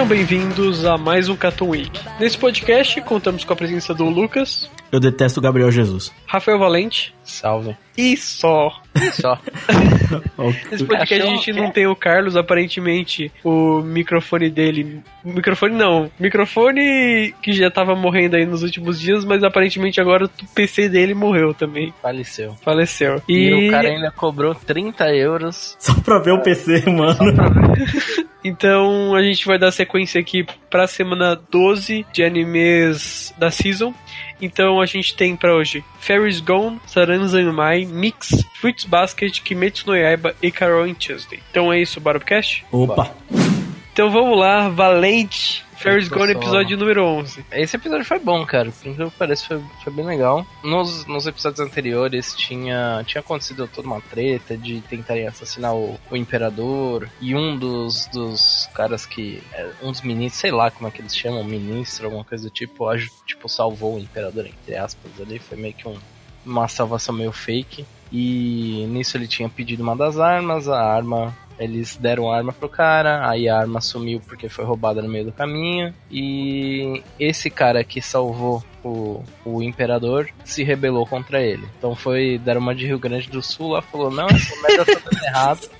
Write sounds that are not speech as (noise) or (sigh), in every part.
Sejam bem-vindos a mais um Cartoon Week. Nesse podcast, contamos com a presença do Lucas, Eu detesto o Gabriel Jesus. Rafael Valente Salve. e só. Só. (laughs) Nesse podcast a gente não é? tem o Carlos, aparentemente o microfone dele. Microfone não. Microfone que já tava morrendo aí nos últimos dias, mas aparentemente agora o PC dele morreu também. Faleceu. Faleceu. E, E, o cara ainda cobrou 30 euros. Só pra ver o PC, mano. (laughs) então a gente vai dar sequência aqui pra semana 12 de animes da season. Então a gente tem pra hoje Fairies Gone, Saranzanmai, Mix, Fruits Basket, Kimetsu no Yaiba e Carol in Tuesday. Então é isso, Barocast? Opa. Então vamos lá, Valente, Fairies Eu Gone, episódio número 11. Esse episódio foi bom, cara. Por incrível que pareça, foi, foi bem legal. Nos, nos episódios anteriores tinha, tinha acontecido toda uma treta de tentarem assassinar o, o imperador. E um dos, dos caras que. é, Um dos ministros, sei lá como é que eles chamam, ministro, alguma coisa do tipo, tipo, salvou o imperador, entre aspas, ali. Foi meio que um, uma salvação meio fake. E nisso ele tinha pedido uma das armas, a arma. Eles deram arma pro cara, aí a arma sumiu porque foi roubada no meio do caminho. E esse cara que salvou o, o imperador se rebelou contra ele. Então foi, deram uma de Rio Grande do Sul lá, falou: Não, essa merda tá dando errado. (laughs)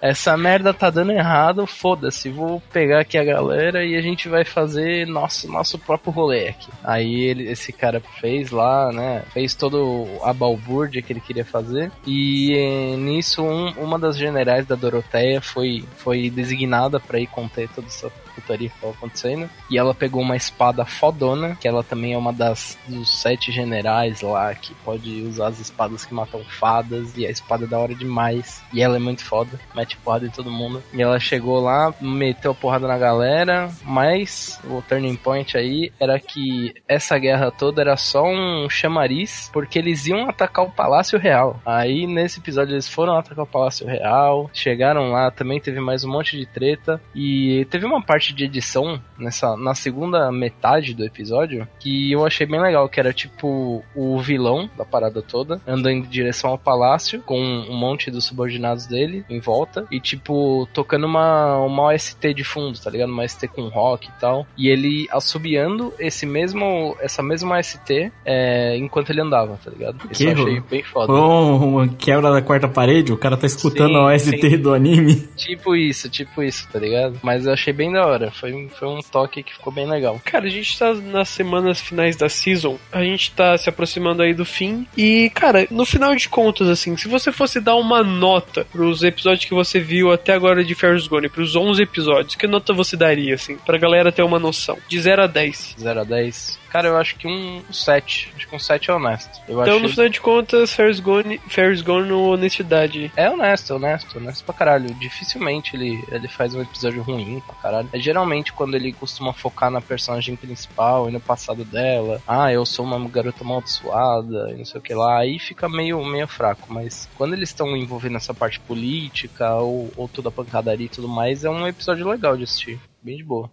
Essa merda tá dando errado, foda-se, vou pegar aqui a galera e a gente vai fazer nosso, nosso próprio rolê aqui. Aí ele, esse cara fez lá, né? Fez todo a balbúrdia que ele queria fazer. E eh, nisso, um- uma das generais da Doroteia foi, foi designada pra ir conter toda essa putaria que tava acontecendo. E ela pegou uma espada fodona, que ela também é uma das dos sete generais lá, que pode usar as espadas que matam fadas. E a espada é da hora demais. E ela é muito foda, mete porrada em todo mundo. E ela chegou lá, meteu a porrada na galera, mas o turning point aí era que essa guerra toda era só um chamariz, porque eles iam atacar o Palácio Real. Aí nesse episódio eles foram atacar o Palácio Real, chegaram lá, também teve mais um monte de treta. E teve uma parte de edição nessa na segunda metade do episódio que eu achei bem legal, que era tipo o vilão da parada toda andando em direção ao palácio com um monte dos subordinados dele em volta e tipo tocando uma uma OST de fundo, tá ligado? Uma OST com rock e tal. E ele assobiando esse mesmo essa mesma OST é, enquanto ele andava, tá ligado? Isso eu achei bem foda. Foi um- uma quebra da quarta parede, o cara tá escutando Sim, a OST sim. do anime. Tipo isso, tipo isso, tá ligado? Mas eu achei bem da hora. Foi, foi um toque que ficou bem legal. Cara, a gente tá nas semanas finais da season, a gente tá se aproximando aí do fim. E, cara, no final de contas, assim, se você fosse dar uma nota pros episódios que você viu até agora de Ferris Gone, pros 11 episódios, que nota você daria, assim, pra galera ter uma noção? De 0 a 10. 0 a 10. Cara, eu acho que um 7. Acho que um 7 é honesto. Eu Então, achei- no final de contas, Ferris Gone, Ferris Gone no honestidade. É honesto, honesto, honesto pra caralho. Dificilmente ele, ele faz um episódio ruim pra caralho. É geralmente quando ele costuma focar na personagem principal e no passado dela. Ah, eu sou uma garota amaldiçoada e não sei o que lá. Aí fica meio, meio fraco. Mas quando eles estão envolvendo essa parte política ou, ou toda a pancadaria e tudo mais, é um episódio legal de assistir. Bem de boa.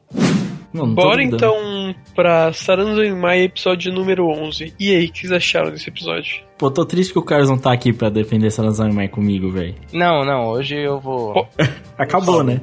Não, Bora duvidando. então pra Saranzo em Mai, episódio número 11. E aí, o que vocês acharam desse episódio? Pô, tô triste que o Carlos não tá aqui pra defender essa Mai comigo, velho. Não, não, hoje eu vou. Pô, (laughs) Acabou, né?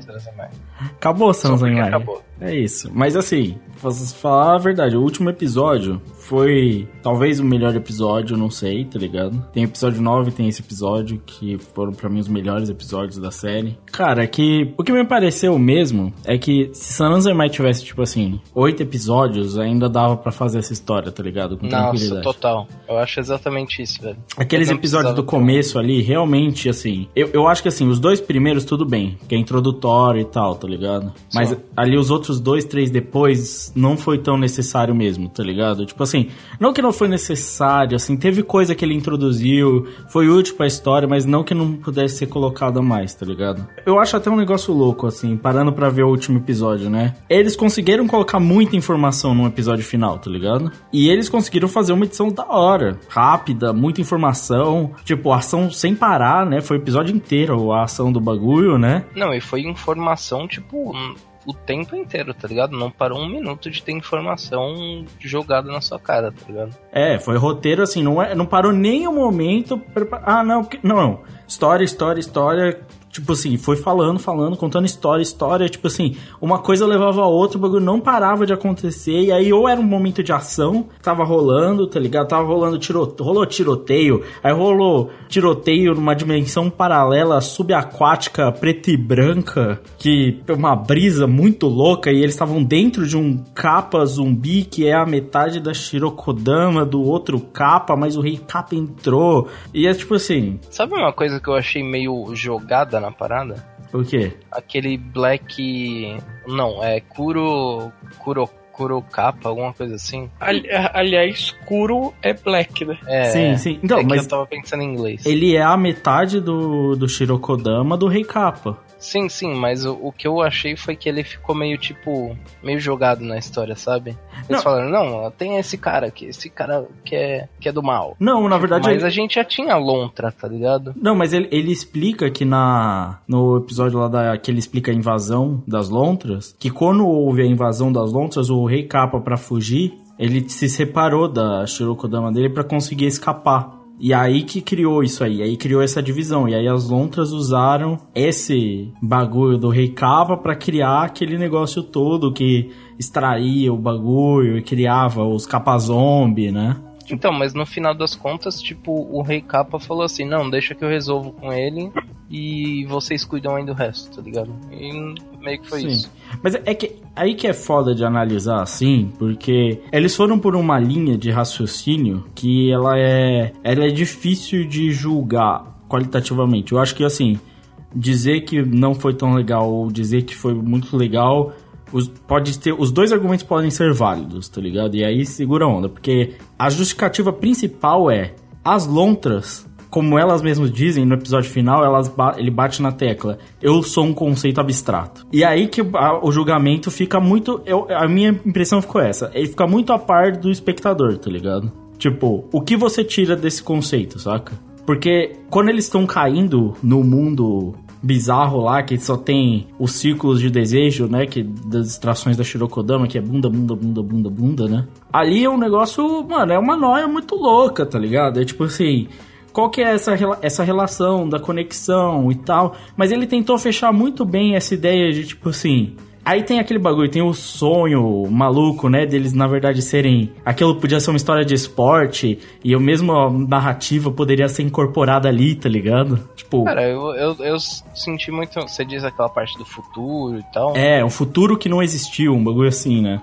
Acabou essa Só porque Mai. acabou. É isso. Mas assim, pra falar a verdade, o último episódio foi talvez o melhor episódio, não sei, tá ligado? Tem episódio 9, tem esse episódio, que foram para mim os melhores episódios da série. Cara, é que o que me pareceu mesmo é que se San Andreas tivesse, tipo assim, oito episódios, ainda dava para fazer essa história, tá ligado? Com Nossa, total. Eu acho exatamente isso, velho. Aqueles episódios do começo ali, realmente, assim, eu, eu acho que assim, os dois primeiros tudo bem, que é introdutório e tal, tá ligado? Mas ali os outros dois, três depois, não foi tão necessário mesmo, tá ligado? Tipo assim, não que não foi necessário, assim, teve coisa que ele introduziu, foi útil pra história, mas não que não pudesse ser colocado a mais, tá ligado? Eu acho até um negócio louco, assim, parando para ver o último episódio, né? Eles conseguiram colocar muita informação no episódio final, tá ligado? E eles conseguiram fazer uma edição da hora, rápida, muita informação, tipo, ação sem parar, né? Foi o episódio inteiro a ação do bagulho, né? Não, e foi informação, tipo, o tempo inteiro, tá ligado? Não parou um minuto de ter informação jogada na sua cara, tá ligado? É, foi roteiro assim, não, é, não parou nem um momento. Pra, ah, não, não, não. História, história, história Tipo assim, foi falando, falando, contando história, história. Tipo assim, uma coisa levava a outra, o bagulho não parava de acontecer. E aí, ou era um momento de ação, tava rolando, tá ligado? Tava rolando tiroteio, rolou tiroteio. Aí rolou tiroteio numa dimensão paralela subaquática, preta e branca, que uma brisa muito louca. E eles estavam dentro de um capa zumbi, que é a metade da Shirokodama do outro capa, mas o rei capa entrou. E é tipo assim. Sabe uma coisa que eu achei meio jogada na parada? O quê? Aquele Black. Não, é Kuro. Kuro. Kurokapa, alguma coisa assim. Ali, aliás, Kuro é Black, né? É, sim, sim. Então, é mas eu tava pensando em inglês. Ele é a metade do, do Shirokodama do Rei Kappa. Sim, sim, mas o, o, que eu achei foi que ele ficou meio, tipo, meio jogado na história, sabe? Eles não. falaram, não, tem esse cara aqui, esse cara que é, que é do mal. Não, na verdade... Mas ele... a gente já tinha Lontra, tá ligado? Não, mas ele, ele explica que na, no episódio lá da, que ele explica a invasão das Lontras, que quando houve a invasão das Lontras, o Rei Capa para fugir, ele se separou da Shirokodama dele para conseguir escapar. E aí que criou isso aí, aí criou essa divisão. E aí as lontras usaram esse bagulho do rei Capa para criar aquele negócio todo que extraía o bagulho e criava os capa zombie, né? Então, mas no final das contas, tipo, o Rei Capa falou assim: não, deixa que eu resolvo com ele e vocês cuidam aí do resto, tá ligado? E meio que foi Sim. isso. Mas é que aí que é foda de analisar assim, porque eles foram por uma linha de raciocínio que ela é, ela é difícil de julgar qualitativamente. Eu acho que assim, dizer que não foi tão legal ou dizer que foi muito legal os, pode ter, os dois argumentos podem ser válidos, tá ligado? E aí segura a onda, porque a justificativa principal é as lontras como elas mesmas dizem no episódio final, elas ele bate na tecla. Eu sou um conceito abstrato. E aí que a, o julgamento fica muito. Eu, a minha impressão ficou essa. Ele fica muito a par do espectador, tá ligado? Tipo, o que você tira desse conceito, saca? Porque quando eles estão caindo no mundo bizarro lá, que só tem os círculos de desejo, né? Que das distrações da Shirokodama, que é bunda, bunda, bunda, bunda, bunda, né? Ali é um negócio, mano, é uma noia muito louca, tá ligado? É tipo assim, qual que é essa, essa relação da conexão e tal. Mas ele tentou fechar muito bem essa ideia de tipo assim. Aí tem aquele bagulho, tem o sonho maluco, né? Deles na verdade serem. Aquilo podia ser uma história de esporte e a mesma narrativa poderia ser incorporada ali, tá ligado? Tipo. Cara, eu, eu, eu senti muito. Você diz aquela parte do futuro e tal. É, um futuro que não existiu, um bagulho assim, né?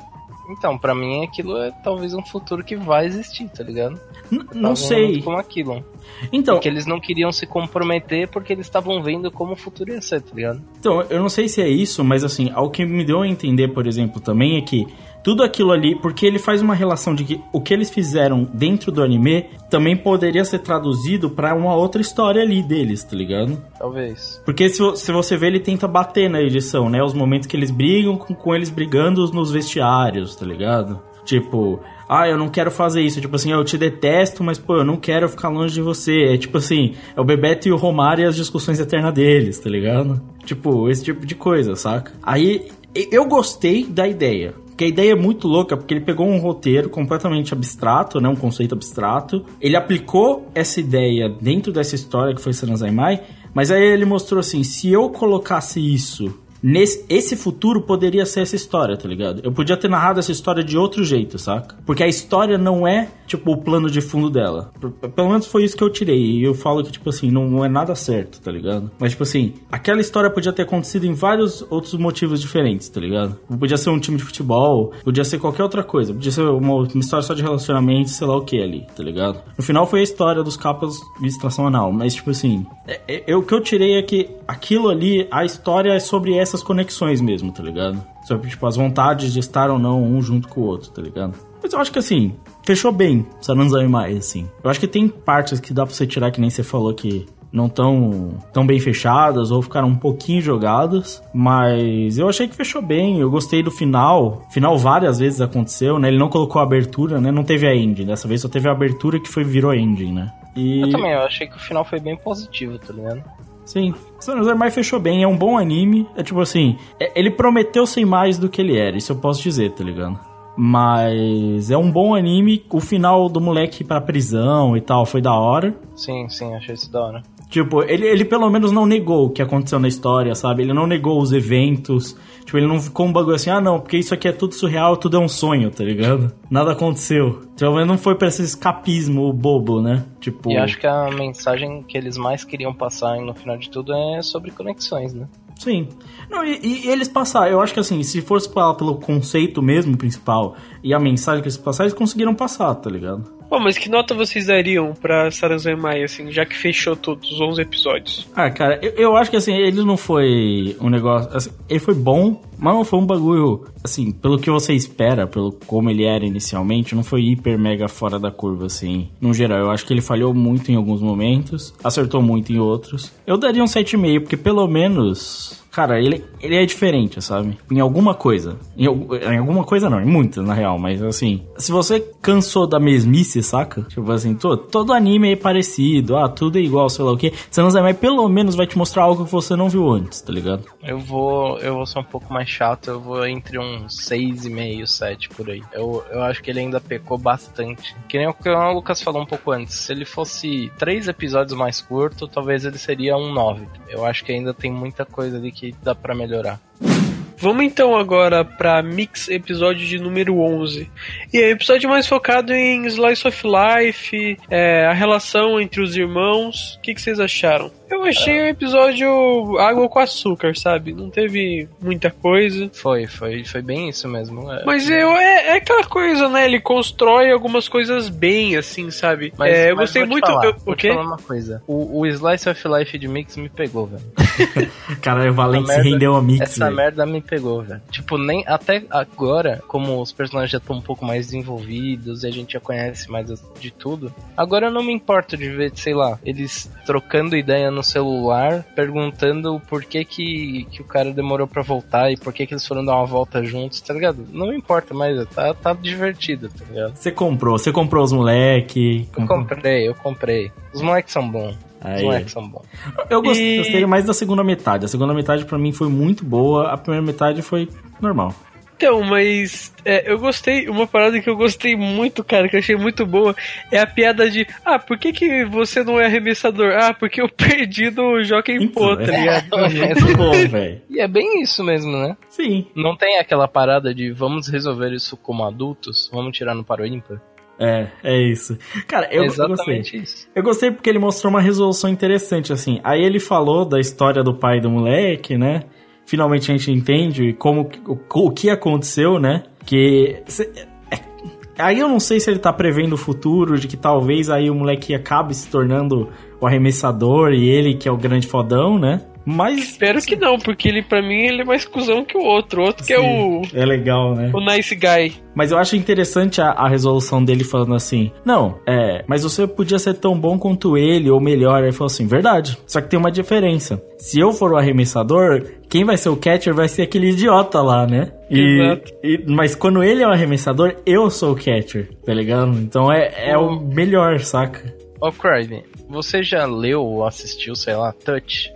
Então, para mim aquilo é talvez um futuro que vai existir, tá ligado? N não sei. Como aquilo. Então, porque eles não queriam se comprometer porque eles estavam vendo como o futuro ia ser, tá ligado? Então, eu não sei se é isso, mas assim, ao que me deu a entender, por exemplo, também é que tudo aquilo ali, porque ele faz uma relação de que o que eles fizeram dentro do anime também poderia ser traduzido para uma outra história ali deles, tá ligado? Talvez. Porque se, se você vê, ele tenta bater na edição, né? Os momentos que eles brigam com, com eles brigando nos vestiários, tá ligado? Tipo, ah, eu não quero fazer isso. Tipo assim, eu te detesto, mas pô, eu não quero ficar longe de você. É tipo assim, é o Bebeto e o Romário e as discussões eternas deles, tá ligado? Tipo, esse tipo de coisa, saca? Aí eu gostei da ideia. Porque a ideia é muito louca, porque ele pegou um roteiro completamente abstrato, né? Um conceito abstrato. Ele aplicou essa ideia dentro dessa história que foi Sanazai Mai, mas aí ele mostrou assim, se eu colocasse isso nesse esse futuro poderia ser essa história, tá ligado? Eu podia ter narrado essa história de outro jeito, saca? Porque a história não é, tipo, o plano de fundo dela. Pelo menos foi isso que eu tirei. E eu falo que, tipo assim, não, não é nada certo, tá ligado? Mas, tipo assim, aquela história podia ter acontecido em vários outros motivos diferentes, tá ligado? Podia ser um time de futebol, podia ser qualquer outra coisa. Podia ser uma, uma história só de relacionamento, sei lá o que ali, tá ligado? No final foi a história dos capas de extração anal. Mas, tipo assim, é- é- é- o que eu tirei é que aquilo ali, a história é sobre essas conexões mesmo, tá ligado? Sobre, tipo, as vontades de estar ou não um junto com o outro, tá ligado? Mas eu acho que assim, fechou bem Saranzai mais, assim. Eu acho que tem partes que dá pra você tirar, que nem você falou que não tão, tão bem fechadas ou ficaram um pouquinho jogadas, mas eu achei que fechou bem. Eu gostei do final. Final várias vezes aconteceu, né? Ele não colocou a abertura, né? Não teve a ending. Dessa vez só teve a abertura que foi virou ending, né? E Eu também, eu achei que o final foi bem positivo, tá ligado? Sim. Saranzai mais fechou bem, é um bom anime. É tipo assim, é- ele prometeu ser mais do que ele era, isso eu posso dizer, tá ligado? Mas é um bom anime. O final do moleque ir pra prisão e tal foi da hora. Sim, sim, achei isso da hora. Tipo, ele, ele pelo menos não negou o que aconteceu na história, sabe? Ele não negou os eventos. Tipo, ele não ficou um bagulho assim, ah não, porque isso aqui é tudo surreal, tudo é um sonho, tá ligado? Nada aconteceu. Menos não foi pra esse escapismo bobo, né? Tipo. E acho que a mensagem que eles mais queriam passar no final de tudo é sobre conexões, né? Sim. Não, e, e eles passaram, eu acho que assim, se fosse pelo conceito mesmo principal e a mensagem que eles passaram, eles conseguiram passar, tá ligado? Bom, mas que nota vocês dariam pra Saranzai Mai, assim, já que fechou todos os 11 episódios? Ah, cara, eu, eu acho que assim, ele não foi um negócio. assim, ele foi bom, mas não foi um bagulho. Assim, pelo que você espera, pelo como ele era inicialmente, não foi hiper mega fora da curva, assim. No geral, eu acho que ele falhou muito em alguns momentos, acertou muito em outros. Eu daria um 7,5, porque pelo menos. Cara, ele, ele é diferente, sabe? Em alguma coisa. Em, em alguma coisa não, em muitas, na real. Mas assim, se você cansou da mesmice, saca? Tipo assim, todo, todo anime é parecido, ah, tudo é igual, sei lá o não sabe, mas pelo menos vai te mostrar algo que você não viu antes, tá ligado? Eu vou, eu vou ser um pouco mais chato, eu vou entre um 6,5 e 7 por aí. Eu, eu acho que ele ainda pecou bastante. Que nem o que o Lucas falou um pouco antes. Se ele fosse três episódios mais curto, talvez ele seria um 9. Eu acho que ainda tem muita coisa ali que dá pra melhorar. Vamos então agora pra Mix episódio de número 11. E é episódio mais focado em Slice of Life, é, a relação entre os irmãos. O que, que vocês acharam? Eu achei o episódio água com açúcar, sabe? Não teve muita coisa. Foi, foi, foi bem isso mesmo. É, Mas eu, é, é aquela coisa, né? Ele constrói algumas coisas bem, assim, sabe? Mas, é, eu mas gostei vou te muito. Falar, eu- vou o te quê? falar uma coisa. O, o Slice of Life de Mix me pegou, velho. (laughs) Cara, o Valente se merda- rendeu a mix, Essa velho. merda me pegou, velho. Tipo, nem até agora, como os personagens já estão um pouco mais desenvolvidos e a gente já conhece mais de tudo, agora eu não me importo de ver, sei lá, eles trocando ideia no celular, perguntando por que que, que o cara demorou pra voltar e por que que eles foram dar uma volta juntos, tá ligado? Não importa mais, tá, tá divertido, tá ligado? Você comprou, você comprou os moleque. Eu comprei, eu comprei. Os moleques são bons. Os Aí. moleques são bons. Eu gostei, E- gostei mais da segunda metade. A segunda metade pra mim foi muito boa, a primeira metade foi normal. Então, mas é, eu gostei, uma parada que eu gostei muito, cara, que eu achei muito boa, é a piada de, ah, por que, que você não é arremessador? Ah, porque eu (laughs) perdi no Jockey Pô, tá ligado? (laughs) é muito bom, velho. E é bem isso mesmo, né? Sim. Não tem aquela parada de vamos resolver isso como adultos, vamos tirar no paro ímpar. É, é isso. Cara, eu, é eu gostei. exatamente isso. Eu gostei porque ele mostrou uma resolução interessante, assim. Aí ele falou da história do pai do moleque, né? Finalmente a gente entende como o, o que aconteceu, né? Que cê- é- aí eu não sei se ele tá prevendo o futuro de que talvez aí o moleque acabe se tornando o arremessador e ele que é o grande fodão, né? Mas Espero que não, porque ele, pra mim, ele é mais cuzão que o outro. O outro que é o, é legal, né? o nice guy. Mas eu acho interessante a, a resolução dele falando assim: Não, é, mas você podia ser tão bom quanto ele, ou melhor. Ele falou assim: Verdade. Só que tem uma diferença. Se eu for o arremessador, quem vai ser o catcher vai ser aquele idiota lá, né? E, Exato. e- mas quando ele é o arremessador, eu sou o catcher, tá ligado? Então é, é o melhor, saca? Ô, Crive, você já leu ou assistiu, sei lá, Touch?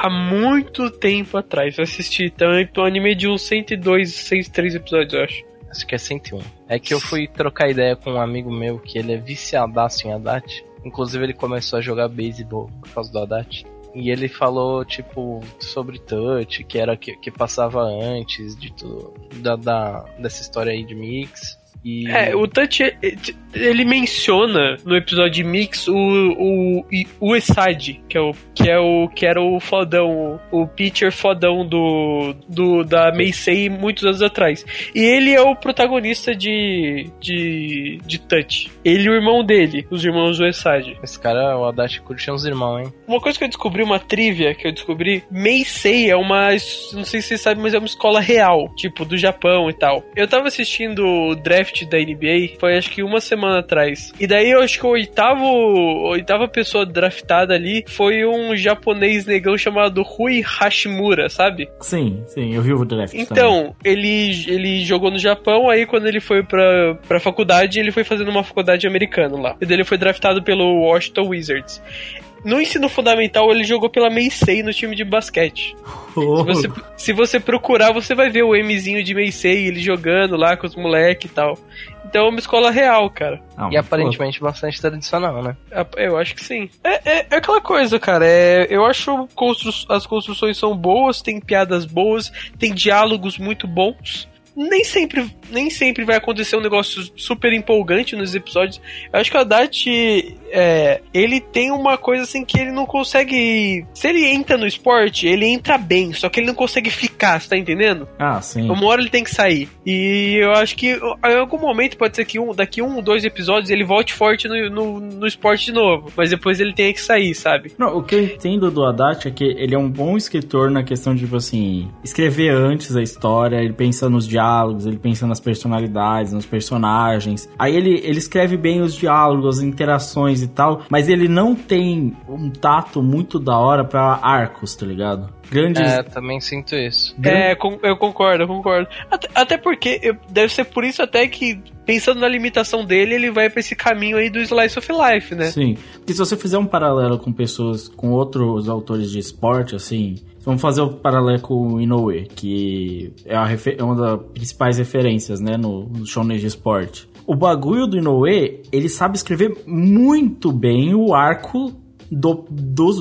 Há muito tempo atrás eu assisti, eu anime de uns 102, 103 episódios, eu acho. Acho que é 101. É que eu fui trocar ideia com um amigo meu que ele é viciadaço em Haddad. Inclusive ele começou a jogar beisebol por causa do Haddad. E ele falou, tipo, sobre Touch, que era que, que passava antes de tudo, da, da, dessa história aí de Mix. E... É, o Touch, ele menciona no episódio de Mix o, o, o Esad, que é o que é o que era o fodão, o pitcher fodão do, do da Meisei muitos anos atrás. E ele é o protagonista de de, de Touch. Ele e o irmão dele, os irmãos do Esad. Esse cara, o Adachi curte uns irmãos, hein? Uma coisa que eu descobri, uma trivia que eu descobri, Meisei é uma, não sei se vocês sabem, mas é uma escola real, tipo, do Japão e tal. Eu tava assistindo o draft da NBA, foi acho que uma semana atrás. E daí eu acho que o oitavo, oitava pessoa draftada ali foi um japonês negão chamado Rui Hashimura, sabe? Sim, sim, eu vi o draft. Então, ele, ele jogou no Japão, aí quando ele foi pra, pra faculdade, ele foi fazendo uma faculdade americana lá. E daí ele foi draftado pelo Washington Wizards. No ensino fundamental, ele jogou pela Meisei no time de basquete. (laughs) Oh. Se, você, se você procurar, você vai ver o Mzinho de Meisei, ele jogando lá com os moleques e tal. Então é uma escola real, cara. Não, E aparentemente bastante tradicional, né? Eu acho que sim. É, é- é aquela coisa, cara. É, eu acho constru as construções são boas, tem piadas boas, tem diálogos muito bons. Nem sempre, nem sempre vai acontecer um negócio super empolgante nos episódios. Eu acho que o Haddad, é, ele tem uma coisa assim que ele não consegue. Se ele entra no esporte, ele entra bem, só que ele não consegue ficar, você tá entendendo? Ah, sim. Uma hora ele tem que sair. E eu acho que em algum momento pode ser que um, daqui um, dois episódios ele volte forte no, no, no esporte de novo. Mas depois ele tenha que sair, sabe? Não, o que eu entendo do Haddad é que ele é um bom escritor na questão de, tipo assim, escrever antes a história, ele pensa nos diálogos, ele pensa nas personalidades, nos personagens. Aí ele, ele escreve bem os diálogos, as interações e tal, mas ele não tem um tato muito da hora pra arcos, tá ligado? Grandes. É, também sinto isso. É, eu concordo, eu concordo. Até, até porque eu- deve ser por isso até que, pensando na limitação dele, ele vai pra esse caminho aí do Slice of Life, né? Sim. Porque se você fizer um paralelo com pessoas, com outros autores de esporte, assim. Vamos fazer o paralelo com o Inoue, que é, é uma das principais referências, né, no, no shonen de esporte. O bagulho do Inoue, ele sabe escrever muito bem o arco do,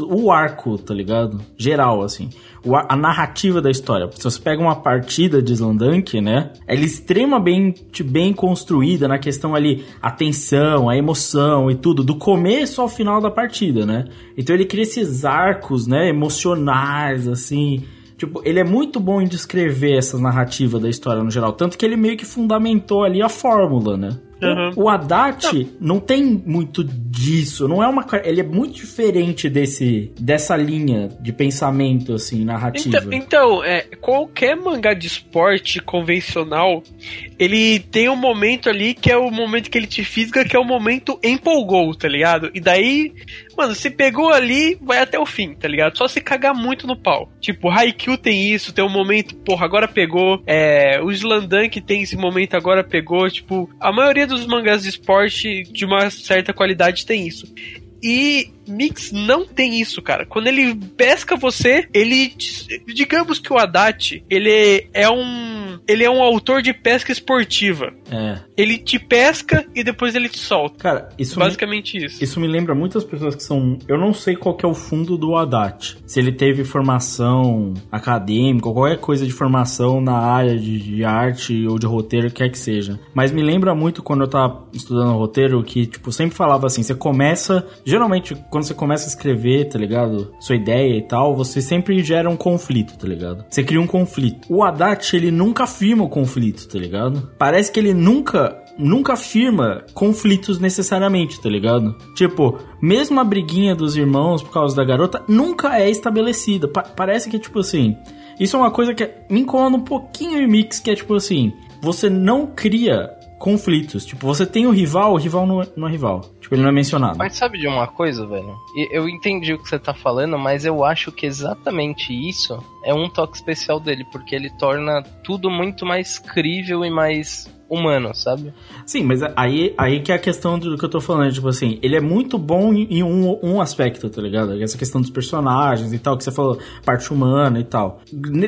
o arco, tá ligado? Geral, assim. O a narrativa da história. Se você pega uma partida de Slandank, né? Ela é extremamente bem construída na questão ali, a tensão, a emoção e tudo, do começo ao final da partida, né? Então ele cria esses arcos, né? Emocionais, assim. Tipo, ele é muito bom em descrever essa narrativa da história no geral. Tanto que ele meio que fundamentou ali a fórmula, né? Uhum. O Haddad não tem muito disso, não é uma ele é muito diferente desse dessa linha de pensamento assim narrativa. Então, então, é, qualquer mangá de esporte convencional, ele tem um momento ali que é o momento que ele te fisga, que é o momento empolgou, tá ligado? E daí, mano, se pegou ali, vai até o fim, tá ligado? Só se cagar muito no pau. Tipo, Haikyuu tem isso, tem um momento, porra, agora pegou. É, o Slandank tem esse momento, agora pegou. Tipo, a maioria dos mangás de esporte de uma certa qualidade tem isso. E Mix não tem isso, cara. Quando ele pesca você, ele. Digamos que o Haddad, ele é um. Ele é um autor de pesca esportiva. É. Ele te pesca e depois ele te solta. Cara, isso me, Basicamente isso. isso me lembra muitas pessoas que são. Eu não sei qual que é o fundo do Haddad. Se ele teve formação acadêmica ou qualquer coisa de formação na área de, de arte ou de roteiro, quer que seja. Mas me lembra muito quando eu tava estudando roteiro que, tipo, sempre falava assim: você começa. Geralmente, quando você começa a escrever, tá ligado? Sua ideia e tal, você sempre gera um conflito, tá ligado? Você cria um conflito. O Haddad, ele nunca afirma o conflito, tá ligado? Parece que ele nunca nunca afirma conflitos necessariamente, tá ligado? Tipo, mesmo a briguinha dos irmãos por causa da garota nunca é estabelecida. Pa- parece que, tipo assim, isso é uma coisa que me incomoda um pouquinho em mix, que é tipo assim, você não cria conflitos. Tipo, você tem o rival, o rival não é, não é rival. Tipo, ele não é mencionado. Mas sabe de uma coisa, velho? Eu entendi o que você tá falando, mas eu acho que exatamente isso é um toque especial dele, porque ele torna tudo muito mais crível e mais humano, sabe? Sim, mas aí, aí que é a questão do que eu tô falando, tipo assim, ele é muito bom em um, um aspecto, tá ligado? Essa questão dos personagens e tal, que você falou, parte humana e tal.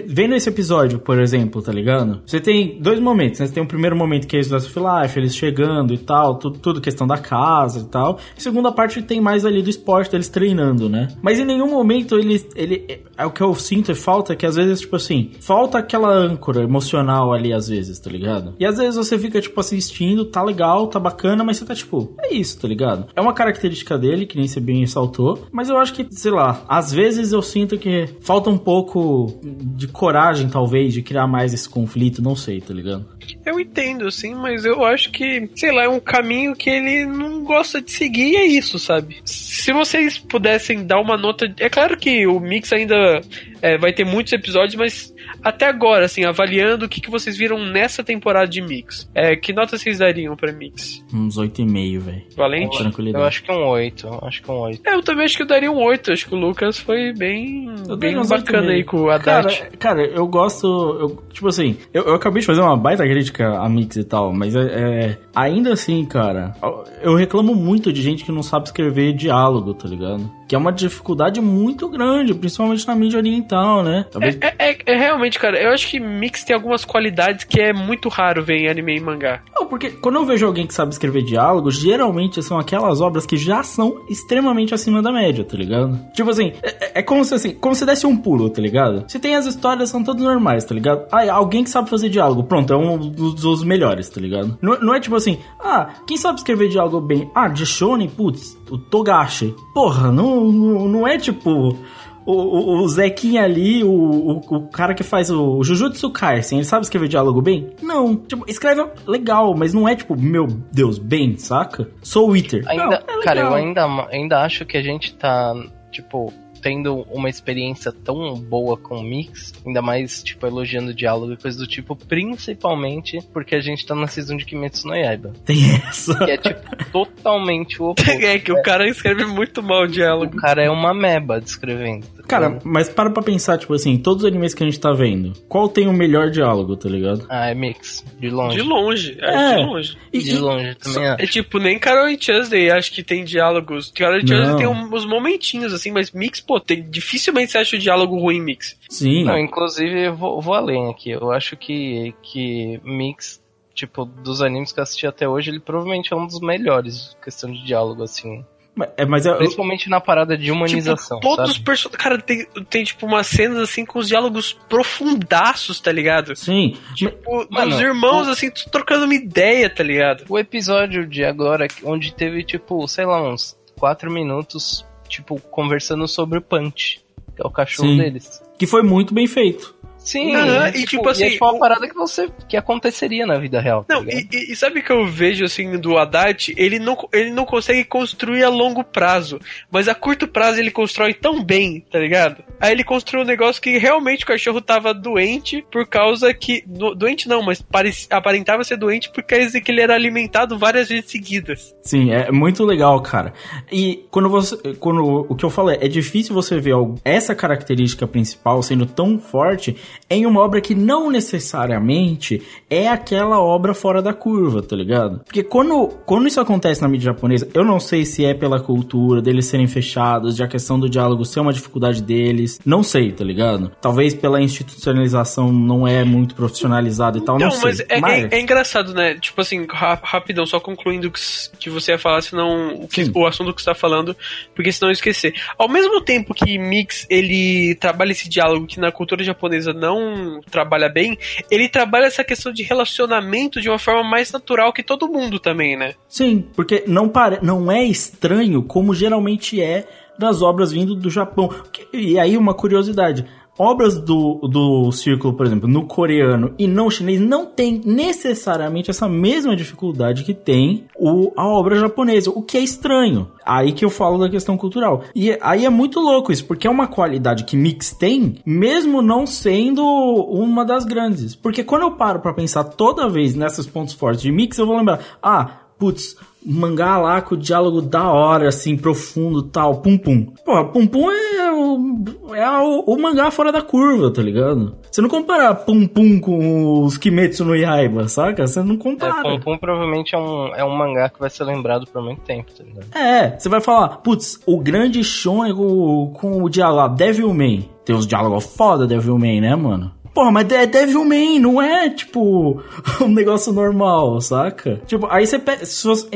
Vendo esse episódio, por exemplo, tá ligado? Você tem dois momentos, né? Você tem o primeiro momento que é Slice of Life, eles chegando e tal, tudo, tudo questão da casa tal. A segunda parte tem mais ali do esporte, deles treinando, né? Mas em nenhum momento ele, ele é o que eu sinto e falta que às vezes, tipo assim, falta aquela âncora emocional ali às vezes, tá ligado? E às vezes você fica, tipo, assistindo, tá legal, tá bacana, mas você tá tipo, é isso, tá ligado? É uma característica dele, que nem você bem ressaltou, mas eu acho que, sei lá, às vezes eu sinto que falta um pouco de coragem, talvez, de criar mais esse conflito, não sei, tá ligado? Eu entendo, assim, mas eu acho que, sei lá, é um caminho que ele não gosta de seguir e é isso, sabe? Se vocês pudessem dar uma nota. É claro que o Mix ainda é, vai ter muitos episódios, mas até agora, assim, avaliando o que, que vocês viram nessa temporada de Mix, é, que nota vocês dariam pra Mix? Uns 8,5, velho. Valente? Tranquilidade. Eu acho que um 8. eu Acho que um 8. É, eu também acho que eu daria um 8. Acho que o Lucas foi bem, bem bacana 8,5. aí com o Haddad. Cara, cara, eu gosto. Eu, tipo assim, eu, eu acabei de fazer uma baita crítica a Mix e tal, mas é, é- ainda assim, cara, eu reclamo muito de gente que não sabe escrever diálogo, tá ligado? Que é uma dificuldade muito grande, principalmente na mídia oriental, né? Talvez. É, é- é realmente, cara, eu acho que Mix tem algumas qualidades que é muito raro ver em anime e mangá. Não, porque quando eu vejo alguém que sabe escrever diálogo, geralmente são aquelas obras que já são extremamente acima da média, tá ligado? Tipo assim, é, é como se assim, como se desse um pulo, tá ligado? Se tem as histórias, são todas normais, tá ligado? Ah, alguém que sabe fazer diálogo, pronto, é um dos, dos melhores, tá ligado? Não, não é tipo assim, ah, quem sabe escrever diálogo bem? Ah, de Shonen, putz, o Togashi. Porra, não, não, não é tipo. O, o, o Zequinha ali, o, o, o cara que faz o, o Jujutsu Kaisen, ele sabe escrever diálogo bem? Não. Tipo, escreve legal, mas não é tipo, meu Deus, bem, saca? Sou Wither. Ainda, Não, é cara, eu ainda, ainda acho que a gente tá, tipo, tendo uma experiência tão boa com o Mix, ainda mais, tipo, elogiando o diálogo e coisa do tipo, principalmente porque a gente tá na season de Kimetsu no Yaiba. Tem essa. Que é, tipo, totalmente o (laughs) oposto. É que o cara escreve muito mal o O diálogo. cara é uma meba descrevendo. Cara, ligado? mas para pra pensar, tipo assim, todos os animes que a gente tá vendo, qual tem o melhor diálogo, tá ligado? Ah, é Mix, de longe. De longe, é, É. de longe. E- De longe também acho. É tipo, nem Carol e Tuesday acho que tem diálogos. Carol e Tuesday tem um- uns momentinhos, assim, mas Mix, pô, tem, dificilmente você acha o diálogo ruim em Mix. Sim. Não, inclusive, eu vou, vou além aqui. Eu acho que, que Mix, tipo, dos animes que eu assisti até hoje, ele provavelmente é um dos melhores, questão de diálogo, assim. Mas- É, mas é, Principalmente na parada de humanização, tipo, todos os sabe? personagens. Cara, tem, tem, tipo, umas cenas, assim, com os diálogos profundaços, tá ligado? sim. Tipo, Mano, dos irmãos, o- assim, trocando uma ideia, tá ligado? O episódio de agora, onde teve, tipo, sei lá, uns 4 minutos, tipo, conversando sobre o Punch, que é o cachorro Sim. deles. Que foi muito bem feito. Sim, Aham, e, e, tipo, tipo e assim, é tipo uma o- parada que você que aconteceria na vida real. tá Não, ligado? e, e- sabe o que eu vejo assim do Haddad? Ele não, ele não consegue construir a longo prazo, mas a curto prazo ele constrói tão bem, tá ligado? Aí ele construiu um negócio que realmente o cachorro tava doente por causa que. no- doente não, mas parec- aparentava ser doente por causa que ele era alimentado várias vezes seguidas. Sim, é muito legal, cara. E quando você. Quando o que eu falo é, é difícil você ver algo- essa característica principal sendo tão forte em uma obra que não necessariamente é aquela obra fora da curva, tá ligado? Porque quando, quando isso acontece na mídia japonesa, eu não sei se é pela cultura deles serem fechados, de a questão do diálogo ser uma dificuldade deles. Não sei, tá ligado? Talvez pela institucionalização não é muito profissionalizado e tal, não, Não, sei. mas é, é- é engraçado, né? Tipo assim, ra- rapidão, só concluindo o que, que você ia falar, senão o, que- o assunto que você tá falando, porque senão eu esquecer. Ao mesmo tempo que Mix, ele trabalha esse diálogo que na cultura japonesa não trabalha bem, ele trabalha essa questão de relacionamento de uma forma mais natural que todo mundo também, né? Sim, porque não, pare... não é estranho como geralmente é das obras vindo do Japão. E aí uma curiosidade. Obras do, do círculo, por exemplo, no coreano e não chinês não tem necessariamente essa mesma dificuldade que tem o, a obra japonesa, o que é estranho. Aí que eu falo da questão cultural. E aí é muito louco isso, porque é uma qualidade que Mix tem, mesmo não sendo uma das grandes. Porque quando eu paro pra pensar toda vez nesses pontos fortes de Mix, eu vou lembrar, ah, putz, mangá lá com o diálogo da hora, assim, profundo tal, pum pum. Porra, pum pum é, o, é o, o mangá fora da curva, tá ligado? Você não compara pum pum com os Kimetsu no Yaiba, saca? Você não É, compara. Pum Pum provavelmente é um, é um mangá que vai ser lembrado por muito tempo, tá ligado? É, você vai falar, putz, o grande shonen com, com o diálogo lá, Devilman. Tem uns diálogos foda, Devilman, né, mano? Porra, mas é Devilman, não é, tipo, (laughs) um negócio normal, saca? Tipo, aí você pega.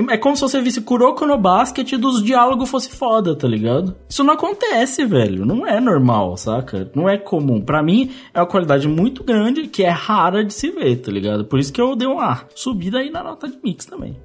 É como se você visse Kuroko no Basket e dos diálogos fosse foda, tá ligado? Isso não acontece, velho. Não é normal, saca? Não é comum. Pra mim, é uma qualidade muito grande que é rara de se ver, tá ligado? Por isso que eu dei uma subida aí na nota de mix também.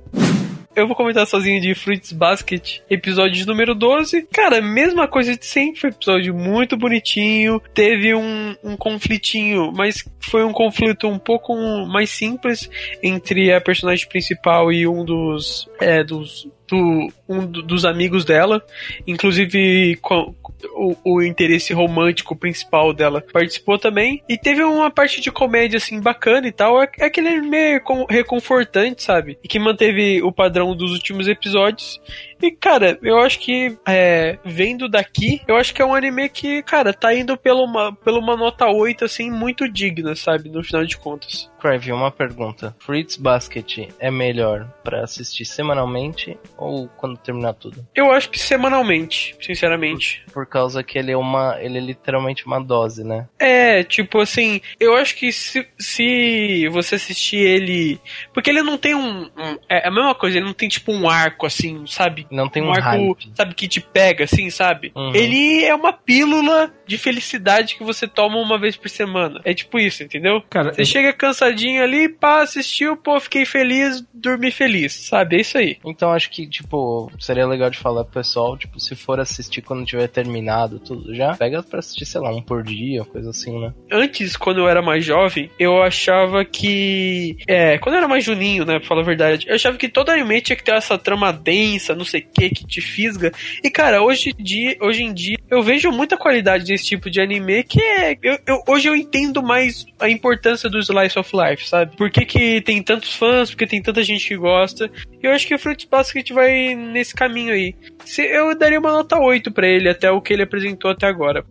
Eu vou comentar sozinho de Fruits Basket, episódio número 12. Cara, mesma coisa de sempre, foi um episódio muito bonitinho. Teve um, um conflitinho, mas foi um conflito um pouco mais simples entre a personagem principal e um dos. É, dos. Do, um do- dos amigos dela, inclusive com- o, o interesse romântico principal dela participou também. E teve uma parte de comédia assim bacana e tal. É, é aquele anime com- reconfortante, sabe? E que manteve o padrão dos últimos episódios. E, cara, eu acho que, é, vendo daqui, eu acho que é um anime que, cara, tá indo pela uma, pela uma nota 8, assim, muito digna, sabe? No final de contas. Crave, uma pergunta. Fruits Basket é melhor pra assistir semanalmente ou quando terminar tudo? Eu acho que semanalmente, sinceramente. Por causa que ele é uma. ele é literalmente uma dose, né? É, tipo assim, eu acho que se, se você assistir ele. Porque ele não tem um, um- É a mesma coisa, ele não tem tipo um arco assim, sabe? Não tem um, um arco, hype. sabe, que te pega, assim, sabe? Uhum. Ele é uma pílula de felicidade que você toma uma vez por semana. É tipo isso, entendeu? Cara, Você eu- chega cansadinho ali, pá, assistiu, pô, fiquei feliz, dormi feliz, sabe? É isso aí. Então acho que, tipo, seria legal de falar pro pessoal, tipo, se for assistir quando tiver terminado tudo já, pega pra assistir, sei lá, um por dia, coisa assim, né? Antes, quando eu era mais jovem, eu achava que. É, quando eu era mais juninho, né, pra falar a verdade, eu achava que todo anime tinha que ter essa trama densa, não sei o que, que te fisga. E, cara, hoje, dia, hoje em dia, eu vejo muita qualidade desse tipo de anime que é. eu- eu- hoje eu entendo mais a importância do Slice of Life, sabe? Por que, que tem tantos fãs, porque tem tanta gente que gosta. E eu acho que o Fruits Basket vai nesse caminho aí. Se, eu daria uma nota 8 pra ele, até o que ele apresentou até agora.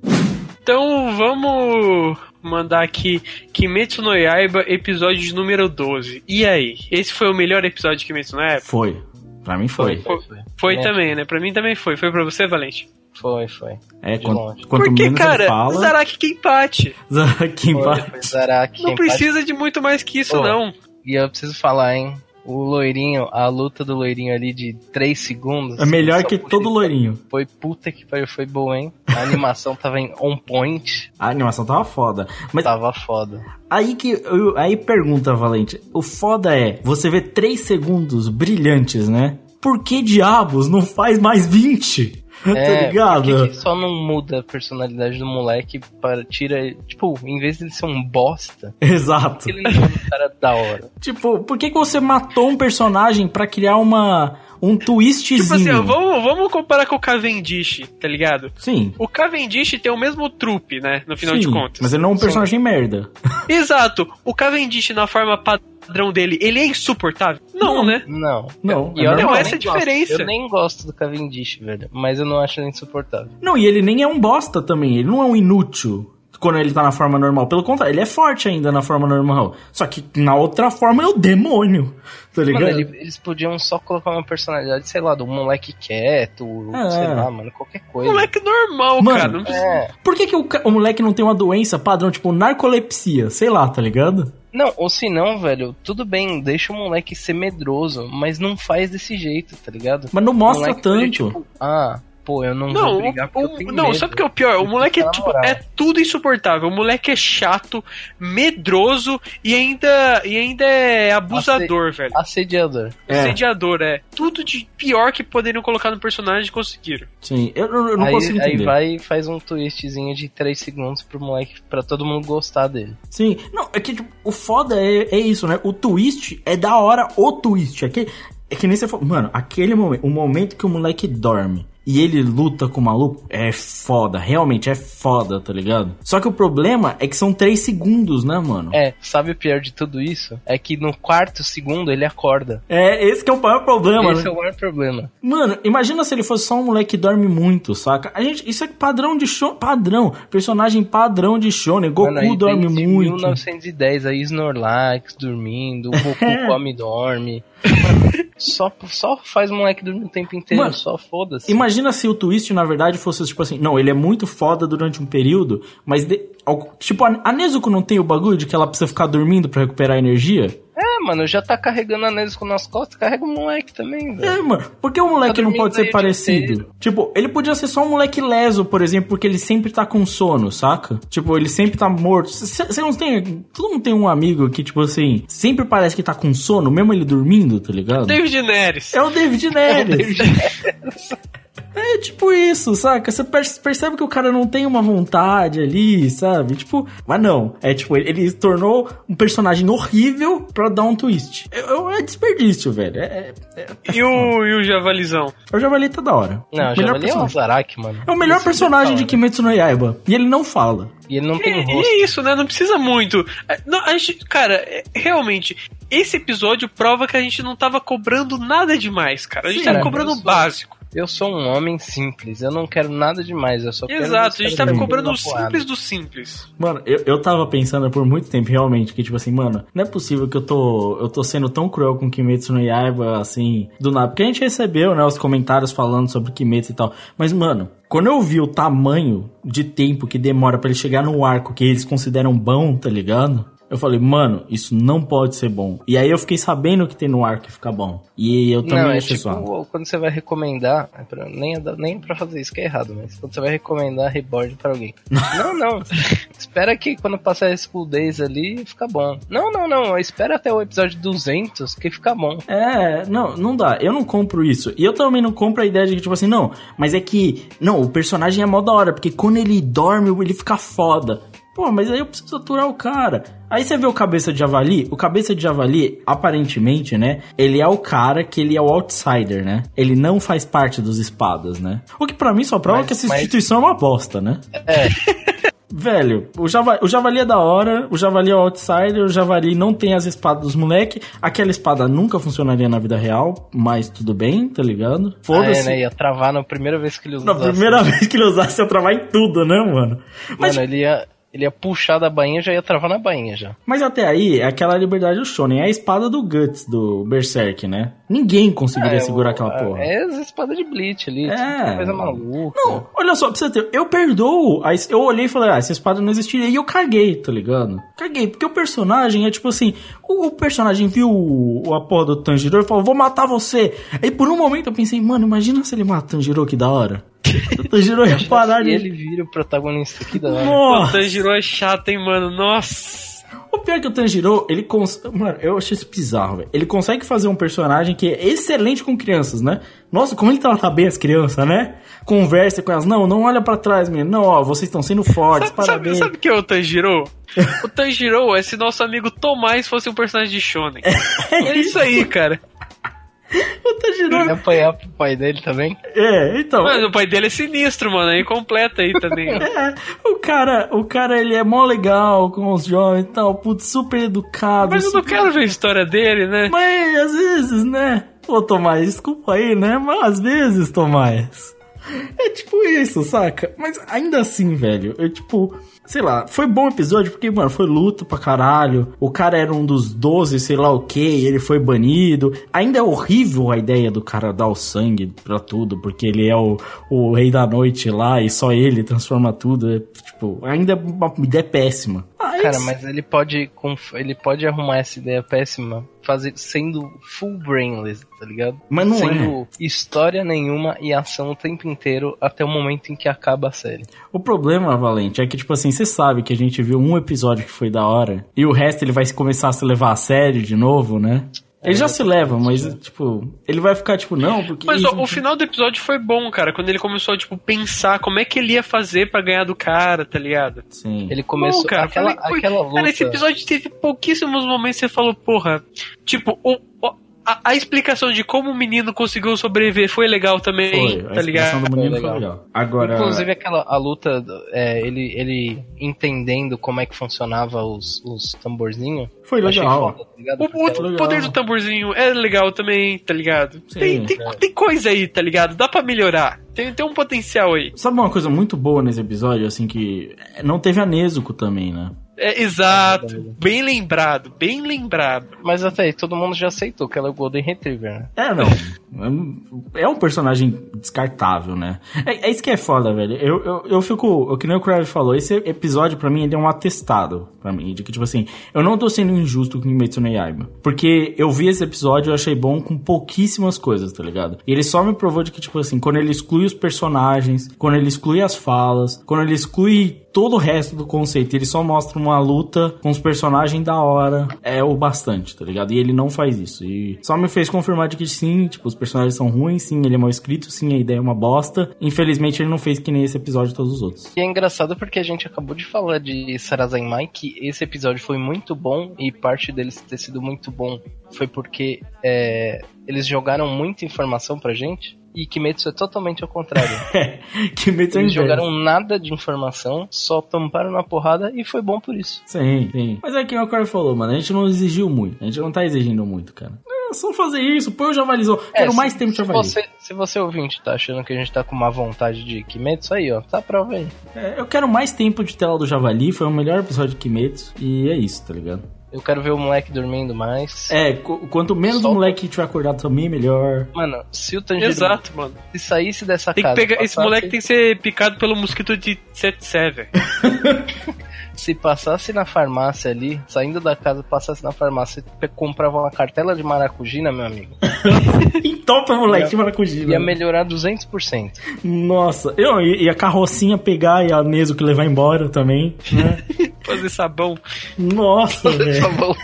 Então vamos mandar aqui Kimetsu no Yaiba, episódio número 12. E aí? Esse foi o melhor episódio de Kimetsu no Yaiba? Foi. Pra mim foi. Foi, foi É. também, né? Pra mim também foi. Foi pra você, Valente? Foi, foi. É, quanto, quanto Porque, menos cara, fala... Zaraki que empate. Zaraki Foi, empate. foi Zaraki, Não empate. precisa de muito mais que isso, não. E eu preciso falar, hein? O loirinho, a luta do loirinho ali de 3 segundos. É melhor só que todo loirinho. Foi puta que pariu, foi boa, hein? A animação (laughs) tava em on point, A animação tava foda. Mas tava foda. aí que. eu- aí pergunta, Valente. O foda é, você vê 3 segundos brilhantes, né? Por que diabos não faz mais 20? (laughs) tá É, ligado? por que só não muda a personalidade do moleque para tira, tipo, em vez dele ser um bosta, (laughs) Exato. ele não é um cara da hora. Tipo, por que, que você matou um personagem pra criar uma um twistzinho? Tipo assim, ó, vamos, vamos comparar com o Cavendish, tá ligado? Sim. O Cavendish tem o mesmo trupe, né? No final sim, de contas. Mas ele não é um personagem merda. (laughs) Exato. O Cavendish, na forma padrão dele, ele é insuportável? Não, Não. né? Não. Não, E é olha, eu Essa é a nem gosto- diferença. Eu nem gosto do Cavendish, velho. Mas eu não acho ele insuportável. Não, e ele nem é um bosta também. Ele não é um inútil quando ele tá na forma normal. Pelo contrário, ele é forte ainda na forma normal. Só que na outra forma é o demônio. Tá ligado? Mano, ele- eles podiam só colocar uma personalidade, sei lá, do moleque quieto, É. sei lá, mano, qualquer coisa. Moleque normal, Mano, cara. Não precisa- É. Por que, que o, o moleque não tem uma doença padrão, tipo narcolepsia? Sei lá, tá ligado? Não, ou se não, velho, tudo bem, deixa o moleque ser medroso, mas não faz desse jeito, tá ligado? Mas não mostra tanto. tipo, ah, pô, eu não, Não, vou brigar porque o- eu tenho não, medo. sabe o que é o pior? O Eu moleque é, tipo, é tudo insuportável. O moleque é chato, medroso e ainda, e ainda é abusador, velho. Assediador. É. Assediador, é. Tudo de pior que poderiam colocar no personagem conseguiram. Sim, eu, eu- não aí, consigo aí entender. vai e faz um twistzinho de 3 segundos pro moleque, pra todo mundo gostar dele. Sim, não, é que tipo, o foda é, é isso, né? O twist é da hora, o twist. É que, é que nem você falou, mano, aquele momento, o momento que o moleque dorme e ele luta com o maluco é foda, realmente é foda, tá ligado? Só que o problema é que são três segundos, né, mano? É, sabe o pior de tudo isso? É que no quarto segundo ele acorda. É, esse que é o maior problema, Esse né? é o maior problema. Mano, imagina se ele fosse só um moleque que dorme muito, saca? A gente, isso é padrão de show, padrão, personagem padrão de shonen, Goku Mano, dorme desde muito. 1910, aí Snorlax dormindo, o (laughs) Goku come e dorme. (laughs) Só, só faz moleque dormir o tempo inteiro, Mano, só foda-se. Imagina imagina se o twist, na verdade, fosse tipo assim, não, ele é muito foda durante um período, mas de- ao- tipo, a, Nezuko não tem o bagulho de que ela precisa ficar dormindo pra recuperar energia? É, mano, já tá carregando a Nesco nas costas, carrega o moleque também, velho. É, mano, por que o moleque Tá não pode ser o parecido? Tipo, ele podia ser só um moleque leso, por exemplo, porque ele sempre tá com sono, saca? Tipo, ele sempre tá morto. Você não tem. Todo mundo tem um amigo que, tipo assim, sempre parece que tá com sono, mesmo ele dormindo, tá ligado? David Neres. É o David (laughs) Neres. É (laughs) tipo isso, saca? Você per- percebe que o cara não tem uma vontade ali, sabe? Tipo, mas não. É tipo, ele, ele se tornou um personagem horrível pra dar um twist. É, é desperdício, velho. É, é, é, E o, e o Javalizão? o Javali tá da hora. Não, Melhor já ali é o. Azaraki, mano. É o melhor Esse personagem de. Kimetsu no Yaiba. E ele não fala. E ele não tem E, rosto. e é isso, né? Não precisa muito. É, não, a gente, cara, é, realmente, esse episódio prova que a gente não tava cobrando nada demais, cara. A gente Sim, tava cara, cobrando o básico. Eu sou um homem simples, eu não quero nada demais, eu só quero... Exato, a gente tava quero cobrando o simples do simples. Mano, eu, eu tava pensando por muito tempo, realmente, que tipo assim, mano, não é possível que eu tô, eu tô sendo tão cruel com Kimetsu no Yaiba, assim, do nada. Porque a gente recebeu, né, os comentários falando sobre Kimetsu e tal. Mas, mano, quando eu vi o tamanho de tempo que demora pra ele chegar no arco que eles consideram bom, tá ligado? Eu falei, mano, isso não pode ser bom. E aí eu fiquei sabendo que tem no arco que fica bom. E eu também Não, é tipo, zoado. quando você vai recomendar, é nem, é nem pra fazer isso que é errado, mas quando você vai recomendar Reborn pra alguém. (laughs) não, não. espera que quando passar esse School Days ali, fica bom. Não, não, não. Espera até o episódio 200 que fica bom. É, não, não dá. Eu não compro isso. E eu também não compro a ideia de que, tipo assim, não, mas é que, não, o personagem é mó da hora, porque quando ele dorme, ele fica foda. Pô, mas aí eu preciso aturar o cara. Aí você vê o cabeça de javali, o cabeça de javali, aparentemente, né? Ele é o cara que ele é o outsider, né? Ele não faz parte dos espadas, né? O que pra mim só prova Mas- que essa mas- instituição é uma bosta, né? É, (laughs) Velho, o javali, o javali é da hora, o javali é o outsider, o javali não tem as espadas dos moleque. Aquela espada nunca funcionaria na vida real, mas tudo bem, tá ligado? é, Foda-se. né? Ia travar na primeira vez que ele Na usasse. primeira (laughs) vez que ele usasse, ia travar em tudo, né, mano? Mas, Mano, ele ia, ele ia puxar da bainha já ia travar na bainha já. mas até aí, é aquela liberdade do Shonen. É a espada do Guts, do Berserk, né? Ninguém conseguiria É, segurar o- aquela porra. É as espadas de Bleach ali. É. tipo, coisa maluca. Não, olha só, pra você ter, eu perdoo. a es- Eu olhei e falei, ah, essa espada não existiria. E eu caguei, tá ligado? Caguei, porque o personagem é tipo assim: o, o personagem viu o, a porra do Tanjiro e falou, vou matar você. Aí por um momento eu pensei, mano, imagina se ele mata o Tanjiro, que da hora. O Tanjiro ia (laughs) parar E de. ele vira o protagonista aqui da hora. O Nossa! Tanjiro é chato, hein, mano? Nossa. O pior é que o Tanjiro, ele cons... Mano, eu achei isso bizarro, velho. Ele consegue fazer um personagem que é excelente com crianças, né? Nossa, como ele trata bem as crianças, né? Conversa com elas. Não, não olha pra trás, menino. Não, ó, vocês estão sendo fortes, Sabe, parabéns. sabe o que é o Tanjiro? (laughs) o Tanjiro é se nosso amigo Tomás fosse um personagem de Shonen. É isso aí, cara. O Tanjiro... Ele apanhar pro pai dele também. É, então... Mas o pai dele é sinistro, mano. Aí completa aí também. (laughs) É, o cara, o cara, ele é mó legal com os jovens e tal, putz, super educado. Mas eu não super- quero ver a história dele, né? Mas às vezes, né? Ô, Tomás, desculpa aí, né? Mas às vezes, Tomás. É tipo isso, saca? Mas ainda assim, velho, eu tipo, sei lá, foi bom episódio porque, mano, foi luta pra caralho. O cara era um dos 12, sei lá o que, ele foi banido. Ainda é horrível a ideia do cara dar o sangue pra tudo, porque ele é o, o rei da noite lá e só ele transforma tudo. É, tipo, ainda é uma ideia péssima. Mas- Cara, mas ele pode, ele pode arrumar essa ideia péssima fazer, sendo full brainless, tá ligado? Mas não é. sendo história nenhuma e ação o tempo inteiro até o momento em que acaba a série. O problema, Valente, é que, tipo assim, você sabe que a gente viu um episódio que foi da hora e o resto ele vai começar a se levar a sério de novo, né? Ele já se leva, mas, tipo, ele vai ficar, tipo, não, porque. Mas ó, o final do episódio foi bom, cara. Quando ele começou a, tipo, pensar como é que ele ia fazer pra ganhar do cara, tá ligado? Sim. Ele começou Bom, cara, aquela, falei, aquela luta. Cara, esse episódio teve pouquíssimos momentos que você falou, porra. Tipo, o, o- a, a explicação de como o menino conseguiu sobreviver foi legal também, Foi, a tá explicação ligado? do menino Foi foi legal. legal. Agora. Inclusive aquela a luta, é, ele, ele entendendo como é que funcionava os, os tamborzinhos. Foi legal. foda, tá? O, o legal. poder do tamborzinho é legal também, tá ligado? Sim, tem, tem, é. tem coisa aí, tá ligado? Dá pra melhorar. Tem, tem um potencial aí. Sabe uma coisa muito boa nesse episódio, assim, que não teve a Nezuko também, né? É, exato. Bem lembrado, bem lembrado. Mas até aí, todo mundo já aceitou que ela é o Golden Retriever, né? É, não. É um- É um personagem descartável, né? É, é isso que é foda, velho. Eu, eu, eu fico, o que nem o Crave falou, esse episódio pra mim ele é um atestado pra mim, de que tipo assim, eu não tô sendo injusto com Kimetsu no Yaiba, porque eu vi esse episódio e eu achei bom com pouquíssimas coisas, tá ligado? E ele só me provou de que tipo assim, quando ele exclui os personagens, quando ele exclui as falas, quando ele exclui todo o resto do conceito. Ele só mostra uma luta com os personagens da hora. É o bastante, tá ligado? E ele não faz isso. E só me fez confirmar de que sim, tipo, os personagens são ruins, sim, ele é mal escrito, sim, a ideia é uma bosta. Infelizmente ele não fez que nem esse episódio todos os outros. E é engraçado porque a gente acabou de falar de Sarazenmai que esse episódio foi muito bom e parte deles ter sido muito bom foi porque é, eles jogaram muita informação pra gente e Kimetsu é totalmente ao contrário. (laughs) Kimetsu é Eles inverso. jogaram nada de informação, só tamparam na porrada e foi bom por isso. Sim, sim. Mas é que o cara falou, mano, a gente não exigiu muito. A gente não tá exigindo muito, cara. É só fazer isso, põe o javalizou. Quero É, mais se- tempo de se javali. você, se você ouvinte tá achando que a gente tá com uma vontade de Kimetsu, aí ó, tá a prova aí. É, eu quero mais tempo de tela do javali, foi o melhor episódio de Kimetsu. E é isso, tá ligado? Eu quero ver o moleque dormindo mais. É, qu- quanto menos o Solta. moleque tiver acordado também, melhor. Mano, se o Tanjiro Exato, mano. se saísse dessa Tem que casa... pegar. Esse moleque tem que ser picado pelo mosquito de 77, velho. (laughs) Se passasse na farmácia ali, saindo da casa, passasse na farmácia e comprava uma cartela de maracujina, meu amigo, (laughs) Entopa, moleque, de maracujá. ia melhorar 200%. Nossa, eu, e, a carrocinha pegar e a Nezuko levar embora também, né? (laughs) Fazer sabão. Nossa, velho. Tá bom. (laughs)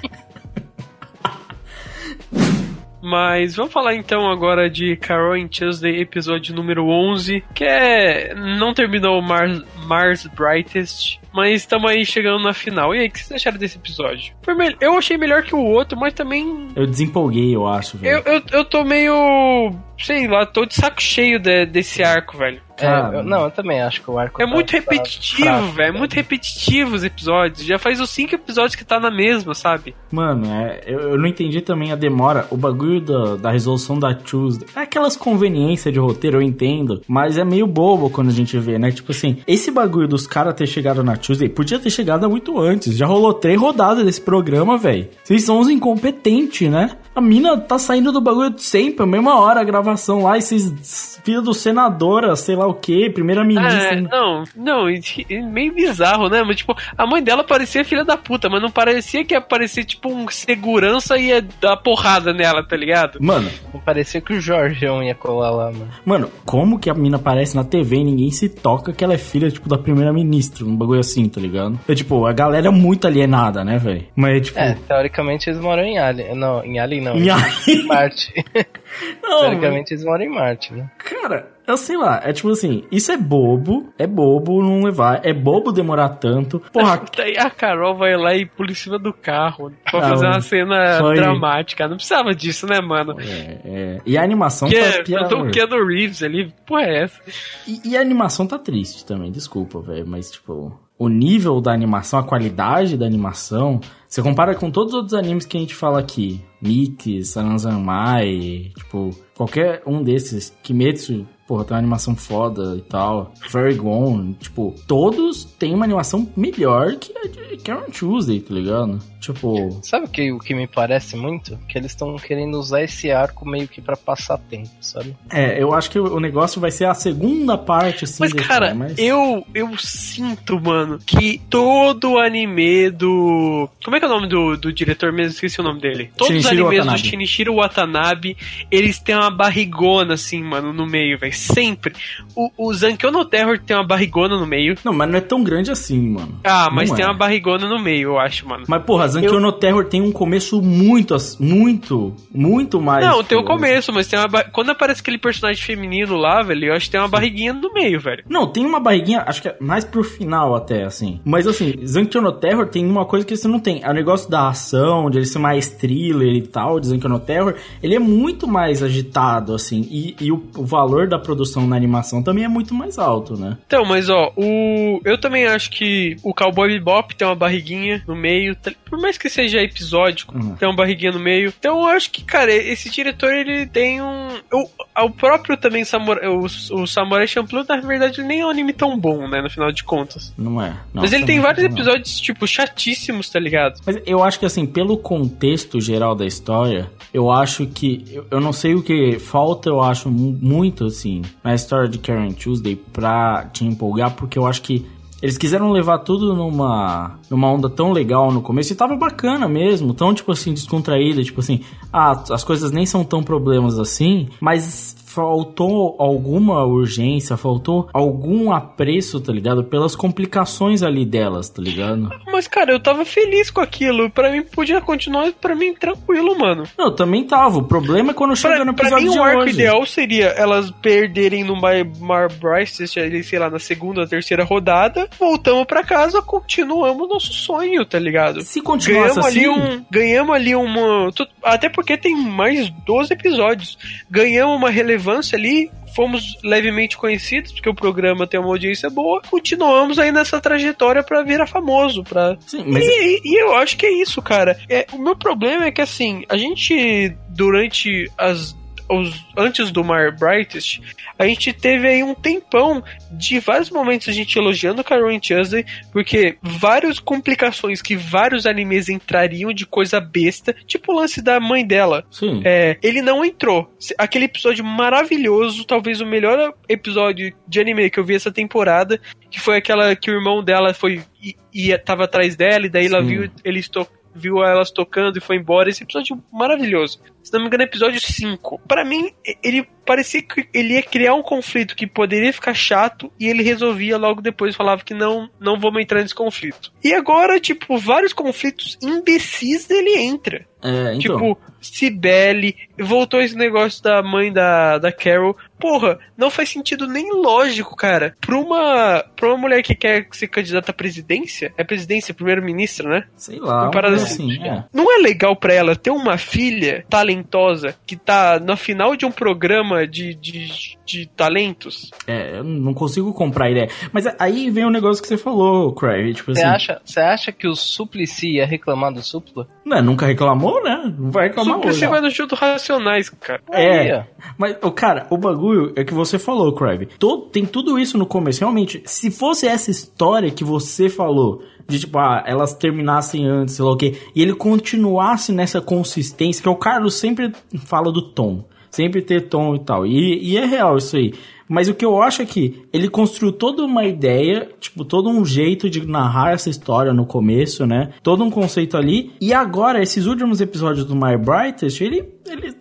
Mas vamos falar então agora de Carol and Tuesday, episódio número 11, que é. Não terminou o Mars, Mars Brightest, mas estamos aí chegando na final. E aí, o que vocês acharam desse episódio? Foi eu achei melhor que o outro, mas também. Eu desempolguei, eu acho, velho. Eu, eu, eu tô meio. Sei lá, tô de saco cheio de- desse arco, velho. É, eu- não, eu também acho que o arco É tá- muito tá repetitivo, fraco, velho. É muito repetitivo os episódios. Já faz os cinco episódios que tá na mesma, sabe? Mano, é, eu, eu não entendi também a demora. O bagulho da, da resolução da Tuesday. É aquelas conveniências de roteiro, eu entendo. Mas é meio bobo quando a gente vê, né? Tipo assim, esse bagulho dos caras ter chegado na Tuesday podia ter chegado muito antes. Já rolou três rodadas desse programa, velho. Vocês são uns incompetentes, né? A mina tá saindo do bagulho sempre, a mesma hora a gravação lá, e vocês. Filha do senadora, sei lá o que, primeira ministra. É, não, não, meio bizarro, né? Mas, tipo, a mãe dela parecia filha da puta, mas não parecia que ia parecer, tipo, um segurança e ia dar porrada nela, tá ligado? Mano, Parecia que o Jorgeão ia colar lá, mano. Mano, como que a mina aparece na TV e ninguém se toca que ela é filha, tipo, da primeira-ministra? Um bagulho assim, tá ligado? É tipo, a galera é muito alienada, né, velho? Mas, tipo. É, teoricamente eles moram em Alien. Não, em Alien não. Em Em. (laughs) Marte. (laughs) Não, teoricamente eles moram em Marte, né? cara, eu sei lá, é tipo assim, isso é bobo, é bobo não levar, é bobo demorar tanto. Porra, (laughs) Daí a Carol vai lá e pula em cima do carro pra Ah, fazer uma cena foi- dramática. Não precisava disso, né, mano? é, é. E a animação Que tá é, pior. botou o Keanu Reeves ali, porra é essa? E, e a animação tá triste também, desculpa, velho, mas tipo, o nível da animação, a qualidade da animação, você compara com todos os outros animes que a gente fala aqui, Mickey, Sanazanmai, tipo, qualquer um desses, Kimetsu, porra, tem uma animação foda e tal, Fairy Gone, tipo, todos têm uma animação melhor que a de Karen Tuesday, tá ligado? Tipo, Sabe o que, o que me parece muito? Que eles estão querendo usar esse arco meio que pra passar tempo, sabe? é, eu acho que o o negócio vai ser a segunda parte, assim, Mas, desse, cara, mas- eu, eu sinto, mano, que todo anime do. Como é que é o nome do, do diretor mesmo? Esqueci o nome dele. Todos os Shinichiro animes Watanabe. do Shinichiro Watanabe, eles têm uma barrigona, assim, mano, no meio, velho. Sempre. O, o Zankyo no Terror tem uma barrigona no meio. Não, mas não é tão grande assim, mano. Ah, mas Não tem é. uma barrigona no meio, eu acho, mano. Mas, porra, Zankyo no Terror tem um começo muito, muito, muito mais... Não, tem o começo, mas tem uma. ba- Quando aparece aquele personagem feminino lá, velho, eu acho que tem uma barriguinha no meio, velho. Não, tem uma barriguinha, acho que é mais pro final até, assim. Mas, assim, Zankyo no Terror tem uma coisa que você não tem. É o negócio da ação, de ele ser mais thriller e tal, de Zankyo no Terror. Ele é muito mais agitado, assim. E, e o, o valor da produção na animação também é muito mais alto, né? Então, mas ó, o eu também acho que o Cowboy Bebop tem uma barriguinha no meio, tá- por mais que seja episódico, Uhum. tem uma barriguinha no meio. Então eu acho que, cara, esse diretor ele tem um o, o próprio também Samurai, o, o Samurai Champloo, na verdade, ele nem é um anime tão bom, né, no final de contas. Não é? mas ele tem não, vários não. episódios tipo chatíssimos, tá ligado? Mas eu acho que, assim, pelo contexto geral da história, eu acho que. Eu, eu não sei o que falta, eu acho mu- muito, assim, na história de Karen Tuesday pra te empolgar, porque eu acho que eles quiseram levar tudo numa, numa onda tão legal no começo e tava bacana mesmo, tão tipo assim, descontraída, tipo assim, ah, as coisas nem são tão problemas assim, mas faltou alguma urgência, faltou algum apreço, tá ligado? Pelas complicações ali delas, tá ligado? Mas, cara, eu tava feliz com aquilo. Pra mim, podia continuar, pra mim, tranquilo, mano. Não, eu também tava. O problema é quando chega Pra, no pra episódio mim, de o arco hoje. ideal seria elas perderem no My Mar Bryce, sei lá, na segunda terceira rodada. Voltamos pra casa, continuamos nosso sonho, tá ligado? Se continuasse Ganhamos assim, ali um. Ganhamos ali uma. Até porque tem mais 12 episódios. Ganhamos uma relevância ali. Fomos levemente conhecidos, porque o programa tem uma audiência boa. Continuamos aí nessa trajetória pra virar famoso. Pra... Sim, mas- E, e eu acho que é isso, cara. É, o meu problema é que assim, a gente, durante as. Os, antes do Mar Brightest, a gente teve aí um tempão de vários momentos a gente elogiando Karen Tuesday, porque várias complicações que vários animes entrariam de coisa besta, tipo o lance da mãe dela. Sim. É, ele não entrou. Aquele episódio maravilhoso, talvez o melhor episódio de anime que eu vi essa temporada, que foi aquela que o irmão dela foi e, e tava atrás dela, e daí ela Sim. viu eles to viu elas tocando e foi embora. Esse episódio maravilhoso. Se não me engano, episódio 5. Pra mim, ele parecia que ele ia criar um conflito que poderia ficar chato e ele resolvia logo depois, falava que não, não vamos entrar nesse conflito. E agora, tipo, vários conflitos imbecis ele entra. É, então. Tipo, Cibele, voltou esse negócio da mãe da, da Carol. Porra, não faz sentido nem lógico, cara. Pra uma, pra uma mulher que quer ser candidata à presidência, é presidência, primeiro-ministro, né? sei lá. Uma parada assim. assim, é. Não é legal pra ela ter uma filha talentosa que tá no final de um programa de, de, de talentos? É, eu não consigo comprar a ideia. Mas aí vem o negócio que você falou, Craig. Tipo Você assim, acha, você acha que o Suplicy ia reclamar do Supla? né, nunca reclamou, né? Não vai reclamar Super hoje. você vai no show do Racionais, cara. É, mas, ô, cara, o bagulho é que você falou, Crave. Todo, tem tudo isso no começo. Realmente, se fosse essa história que você falou, de tipo, ah, elas terminassem antes, sei lá o quê, e ele continuasse nessa consistência, que o Carlos sempre fala do tom. Sempre ter tom e tal. E, e é real isso aí. Mas o que eu acho é que ele construiu toda uma ideia, tipo, todo um jeito de narrar essa história no começo, né? Todo um conceito ali. E agora, esses últimos episódios do My Brightest, ele, ele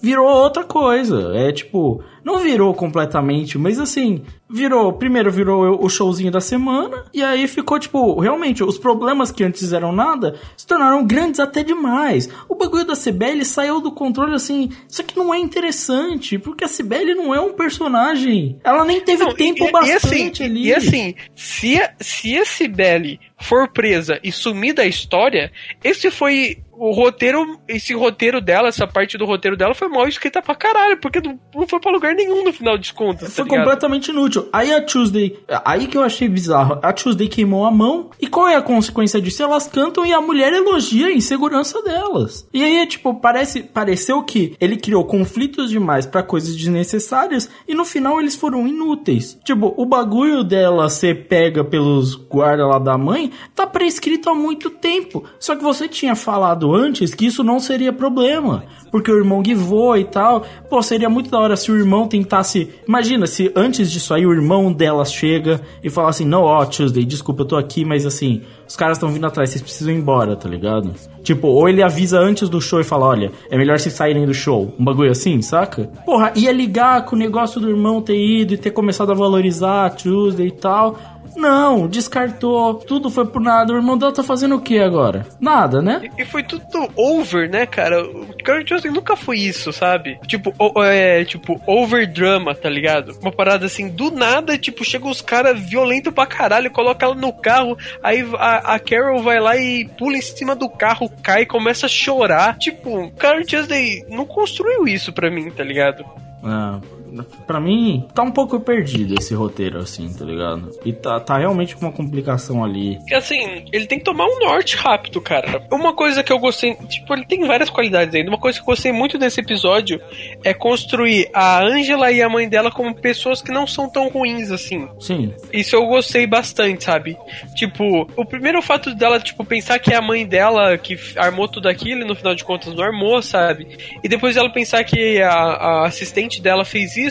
virou outra coisa. É tipo, não virou completamente, mas assim, virou. Primeiro virou o showzinho da semana, e aí ficou, tipo, realmente, os problemas que antes eram nada se tornaram grandes até demais. O bagulho da Cibele saiu do controle assim. Isso aqui não é interessante, porque a Cibele não é um personagem. Ela nem teve Não, tempo e, e bastante assim, ali. E assim, se a, se a Cibele for presa e sumir da história, esse foi o roteiro, esse roteiro dela, essa parte do roteiro dela foi mal escrita pra caralho, porque não, não foi pra lugar nenhum no final de contas. Foi tá completamente inútil. Aí a Tuesday, aí que eu achei bizarro, a Tuesday queimou a mão. E qual é a consequência disso? Elas cantam e a mulher elogia a insegurança delas. E aí, tipo, parece, pareceu que ele criou conflitos demais pra coisas desnecessárias e no final eles foram inúteis. Tipo, o bagulho dela ser pega pelos guardas lá da mãe tá prescrito há muito tempo. Só que você tinha falado antes que isso não seria problema. Porque o irmão guivou e tal. Pô, seria muito da hora se o irmão tentasse. Imagina se antes disso aí o irmão dela chega e fala assim: Não, ó, Tuesday, desculpa, eu tô aqui, mas assim, os caras estão vindo atrás, vocês precisam ir embora, tá ligado? Tipo, ou ele avisa antes do show e fala: Olha, é melhor vocês saírem do show. Um bagulho assim, saca? Porra, ia ligar com o negócio do irmão ter ido e ter começado a valorizar a Tuesday e tal. Não, descartou, tudo foi por nada. O irmão dela tá fazendo o que agora? Nada, né? E foi tudo over, né, cara? O Karen Johnson nunca foi isso, sabe? Tipo, o- é, tipo, over drama, tá ligado? Uma parada assim, do nada, tipo, chegam os caras violentos pra caralho, coloca ela no carro, aí a, a Carol vai lá e pula em cima do carro, cai, começa a chorar. Tipo, o Karen Tuesday não construiu isso pra mim, tá ligado? Ah, pra mim, tá um pouco perdido esse roteiro, assim, tá ligado? E tá, tá realmente com uma complicação ali. Porque assim, ele tem que tomar um norte rápido, cara. Uma coisa que eu gostei, tipo, ele tem várias qualidades ainda. Uma coisa que eu gostei muito desse episódio é construir a Angela e a mãe dela como pessoas que não são tão ruins assim. Sim, Isso eu gostei bastante, sabe? Tipo, o primeiro fato dela, tipo, pensar que é a mãe dela que armou tudo aquilo e no final de contas não armou, sabe? E depois ela pensar que a, a assistente dela fez isso,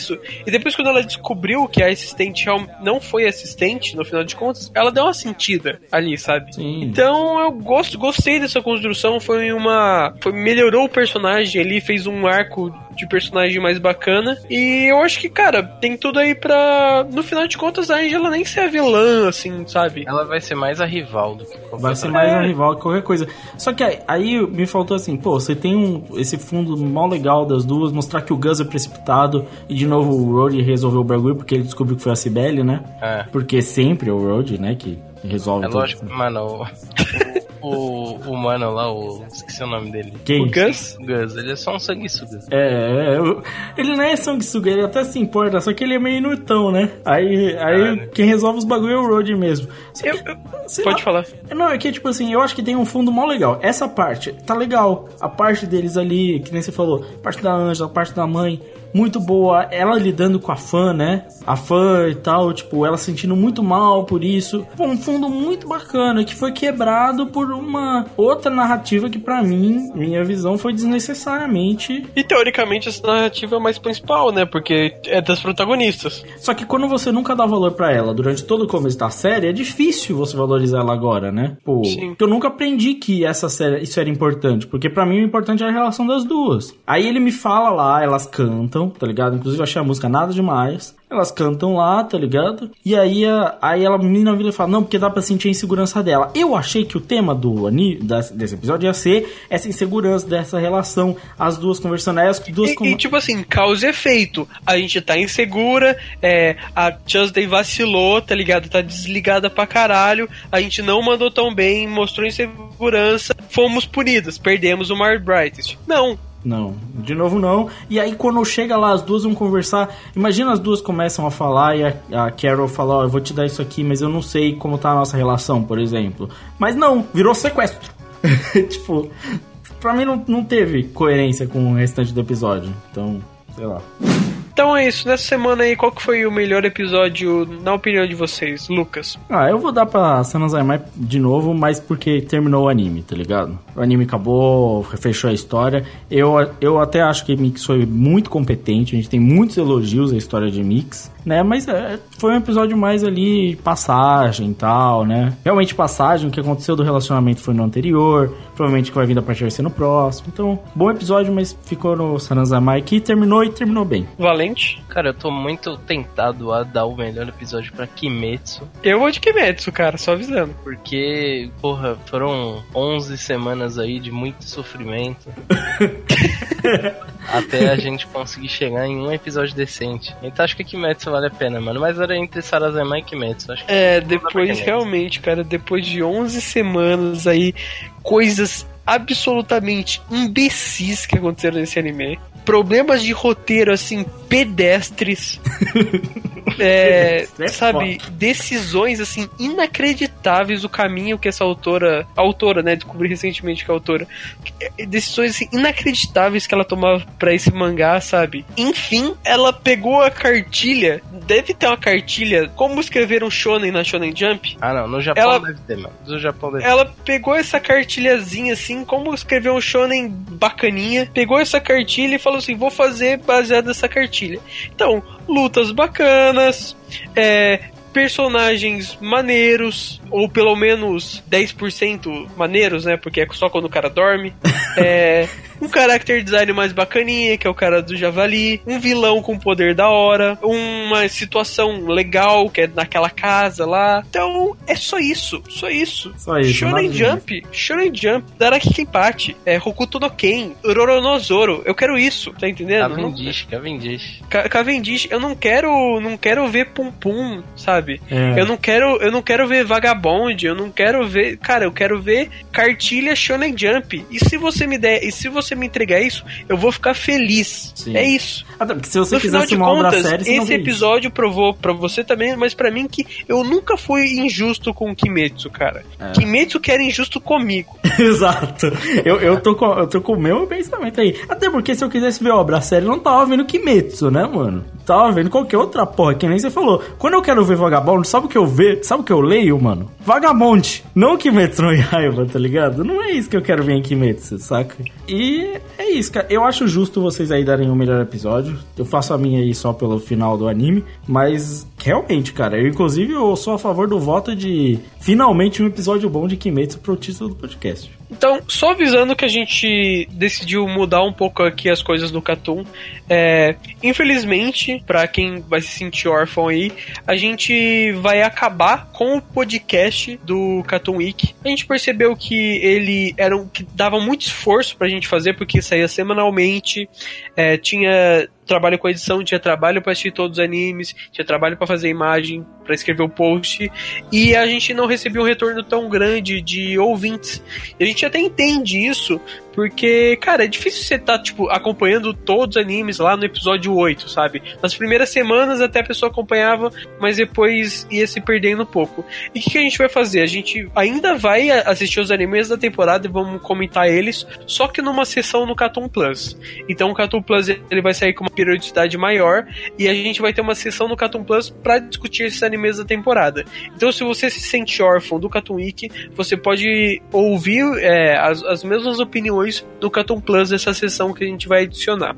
e depois quando ela descobriu que a assistente não foi assistente, no final de contas, ela deu uma sentida ali, sabe? Sim. Então eu gosto, gostei dessa construção, foi uma. Foi, melhorou o personagem ali, fez um arco de personagem mais bacana. E eu acho que, cara, tem tudo aí pra. No final de contas, a Angela nem ser a vilã, assim, sabe? Ela vai ser mais a rival do que qualquer Vai ser mais um rival que qualquer coisa. Só que aí, aí me faltou assim, pô, você tem um, esse fundo mó legal das duas, mostrar que o Gus é precipitado e de novo o Road resolveu o bagulho porque ele descobriu que foi a Cibele, né? É. Porque sempre é o Road, né, que resolve É tudo. lógico, mano, (laughs) o, o, mano lá, o. Esqueci o nome dele. Quem? O Gus? Gus, ele é só um sanguessuga. É, é, ele não é sanguessuga, ele até se importa, só que ele é meio inutão, né? Aí, aí Cara. quem resolve os bagulho é o Road mesmo. Eu- que, eu- sei Pode lá, falar. Não, é que, tipo assim, eu acho que tem um fundo mó legal. Essa parte tá legal. A parte deles ali, que nem você falou, a parte da Ângela, a parte da mãe, muito boa. Ela lidando com a fã, né? A fã e tal, tipo, ela se sentindo muito mal por isso. Pô, um fundo muito bacana, que foi quebrado por uma outra narrativa que, pra mim, minha visão, foi desnecessariamente. E teoricamente essa narrativa é mais principal, né? Porque é das protagonistas. Só que quando você nunca dá valor pra ela durante todo o começo da série, é difícil você valorizar ela agora, né? Pô, Sim. eu nunca aprendi que essa série, isso era importante, porque pra mim o importante é a relação das duas. Aí ele me fala lá, elas cantam, tá ligado? Inclusive eu achei a música nada demais. Elas cantam lá, tá ligado? E aí, a, aí ela, a menina vira e fala, não, porque dá pra sentir a insegurança dela. Eu achei que o tema do ani, desse episódio ia ser essa insegurança dessa relação, as duas conversando, aí as duas... E, com- e, tipo assim, causa e efeito. A gente tá insegura, é, a Tuesday vacilou, tá ligado? Tá desligada pra caralho, a gente não mandou tão bem, mostrou insegurança, fomos punidas, perdemos o Mar Brightest. Não, Não, de novo não. E aí quando chega lá, as duas vão conversar. Imagina as duas começam a falar e a, a Carol fala, ó, eu vou te dar isso aqui, mas eu não sei como tá a nossa relação, por exemplo. Mas não, virou sequestro. (laughs) tipo, pra mim não, não teve coerência com o restante do episódio. Então, sei lá. Então é isso, nessa semana aí, qual que foi o melhor episódio, na opinião de vocês, Lucas? Ah, eu vou dar pra Sanazai de novo, mas porque terminou o anime, tá ligado? O anime acabou, fechou a história. Eu, eu até acho que Mix foi muito competente, a gente tem muitos elogios à história de Mix, né? Mas é, foi um episódio mais ali, passagem e tal, né? Realmente passagem, o que aconteceu do relacionamento foi no anterior, provavelmente que vai vir da parte vai ser no próximo. Então, bom episódio, mas ficou no Sanazai que terminou e terminou bem. Valente? Cara, eu tô muito tentado a dar o melhor episódio pra Kimetsu, Eu vou de Kimetsu, cara, só avisando. porque, porra, foram 11 semanas aí de muito sofrimento. (laughs) até a gente conseguir chegar em um episódio decente. Então acho que Kimetsu vale a pena, mano. Mas era entre Sarazema e Kimetsu. Acho que É, depois, realmente, cara, depois de 11 semanas aí, coisas absolutamente imbecis que aconteceram nesse anime. Problemas de roteiro, assim, pedestres. (laughs) É, é sabe, decisões assim inacreditáveis o caminho que essa autora, a autora, né, descobri recentemente que a autora, é, decisões assim inacreditáveis que ela tomava pra esse mangá, sabe? Enfim, ela pegou a cartilha, deve ter uma cartilha como escrever um shonen na Shonen Jump. Ah, não. No Japão Ela- deve ter, mano. No Japão deve ter. Ela pegou essa cartilhazinha assim, como escrever um shonen bacaninha, pegou essa cartilha e falou assim: vou fazer baseado nessa cartilha. Então, lutas bacanas, é, personagens maneiros, ou pelo menos 10% maneiros, né? Porque é só quando o cara dorme. (laughs) É, um character design mais bacaninha, que é o cara do Javali. Um vilão com poder da hora. Uma situação legal, que é naquela casa lá. Então, é só isso. Só isso. Só isso, Shonen Jump. Shonen Jump. Daraki Kenpachi. É, Hokuto no Ken. Eu quero isso. Tá entendendo? Não- Cavendish, Cavendish. Ca- Cavendish, eu não quero, não quero ver Pum Pum, sabe? É. Eu não quero, eu não quero ver Vagabond, eu não quero ver, cara, eu quero ver cartilha Shonen Jump. E se você me der, e se você me entregar isso, eu vou ficar feliz. Sim. É isso. Até porque se você no final de uma obra contas, não esse vê isso. episódio provou pra você também, mas pra mim que eu nunca fui injusto com o Kimetsu, cara. É. Kimetsu que era injusto comigo. (laughs) Exato. Eu, eu, tô com, eu tô com o meu pensamento aí. Até porque se eu quisesse ver obra séria, eu não tava vendo Kimetsu, né, mano? Tava vendo qualquer outra porra, que nem você falou. Quando eu quero ver Vagabond, sabe o que eu vejo? Sabe o que eu leio, mano? Vagabond. Não Kimetsu no Yaiba, tá ligado? Não é isso que eu quero ver em Kimetsu, saca? E é isso, cara. Eu acho justo vocês aí darem o um melhor episódio. Eu faço a minha aí só pelo final do anime, mas realmente, cara, eu inclusive eu sou a favor do voto de finalmente um episódio bom de Kimetsu pro título do podcast. Então, só avisando que a gente decidiu mudar um pouco aqui as coisas no Catum. É, infelizmente, para quem vai se sentir órfão aí, a gente vai acabar com o podcast do Catum Week. A gente percebeu que ele era um, que dava muito esforço pra gente fazer, porque saía semanalmente, é, tinha trabalho com edição, tinha trabalho para assistir todos os animes, tinha trabalho para fazer imagem, para escrever o post, e a gente não recebia um retorno tão grande de ouvintes. E a gente até entende isso, porque, cara, é difícil você estar, tá, tipo, acompanhando todos os animes lá no episódio 8, sabe? Nas primeiras semanas até a pessoa acompanhava, mas depois ia se perdendo um pouco. E o que, que, a gente vai fazer? A gente ainda vai assistir os animes da temporada e vamos comentar eles, só que numa sessão no Cartoon Plus. Então o Cartoon Plus ele vai sair com uma periodicidade maior e a gente vai ter uma sessão no Cartoon Plus para discutir esses animes da temporada. Então se você se sente órfão do Cartoon Week, você pode ouvir é, as, as mesmas opiniões do Cartoon Plus nessa sessão que a gente vai adicionar.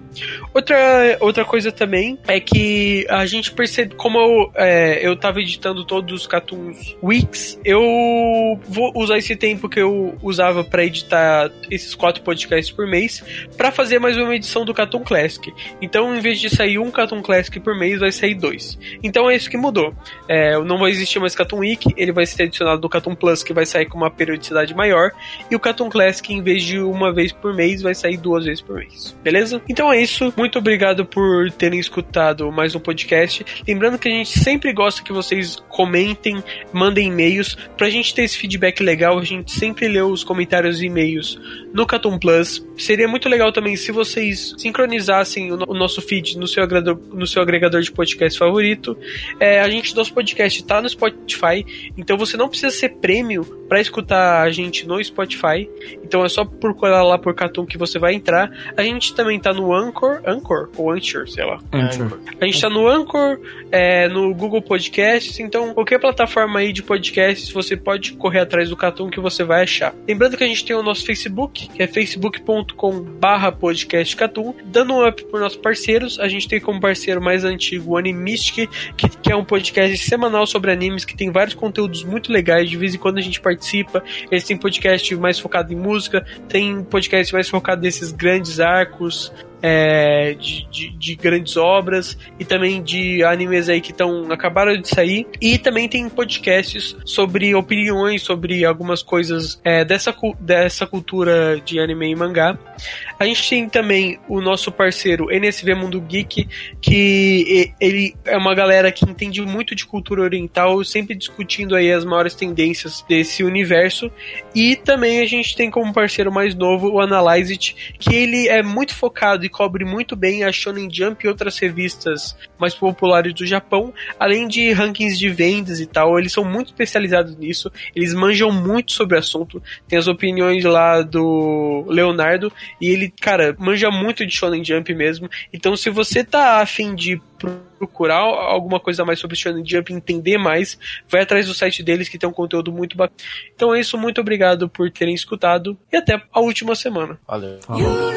Outra, outra coisa também é que a gente percebe, como eu, é, eu editando todos os Cartoons Weeks, eu vou usar esse tempo que eu usava para editar esses quatro podcasts por mês para fazer mais uma edição do Cartoon Classic. Então, em vez de sair um Cartoon Classic por mês, vai sair dois. Então é isso que mudou. É, não vai existir mais Cartoon Week, ele vai ser adicionado no Cartoon Plus, que vai sair com uma periodicidade maior, e o Cartoon Classic, em vez de uma vez por mês, vai sair duas vezes por mês. Beleza? Então é isso. Muito obrigado por terem escutado mais um podcast. Lembrando que a gente sempre gosta que vocês comentem, mandem e-mails. Pra gente ter esse feedback legal, a gente sempre lê os comentários e e-mails no Catum Plus. Seria muito legal também se vocês sincronizassem o, nosso feed no seu, agregador, no seu agregador de podcast favorito. É, a gente, nosso podcast tá no Spotify, então você não precisa ser prêmio para escutar a gente no Spotify. Então é só procurar lá por Catum que você vai entrar. A gente também tá no Anchor, Anchor ou Anchor, sei lá. Anchor. A gente tá no Anchor, é, no Google Podcasts, então qualquer plataforma aí de podcasts você pode correr atrás do Catum que você vai achar. Lembrando que a gente tem o nosso Facebook, que é facebook.com/barra podcastcatum. Dando um up por nossos parceiros, a gente tem como parceiro mais antigo o Animistic, que, que é um podcast semanal sobre animes que tem vários conteúdos muito legais. De vez em quando a gente participa. Eles têm podcast mais focado em música, tem podcast mais focado nesses grandes arcos é, de, de, de, grandes obras e também de animes aí que estão acabaram de sair e também tem podcasts sobre opiniões sobre algumas coisas é, dessa, dessa cultura de anime e mangá. A gente tem também o nosso parceiro NSV Mundo Geek, que ele é uma galera que entende muito de cultura oriental, sempre discutindo aí as maiores tendências desse universo. E também a gente tem como parceiro mais novo o Analyze It, que ele é muito focado e cobre muito bem a Shonen Jump e outras revistas mais populares do Japão, além de rankings de vendas e tal. Eles são muito especializados nisso, eles manjam muito sobre o assunto. Tem as opiniões lá do Leonardo e ele, cara, manja muito de Shonen Jump mesmo. Então, se você tá afim de procurar alguma coisa mais sobre Shonen Jump, entender mais, vai atrás do site deles que tem um conteúdo muito bacana. Então é isso, muito obrigado por terem escutado e até a última semana. Valeu. Falou.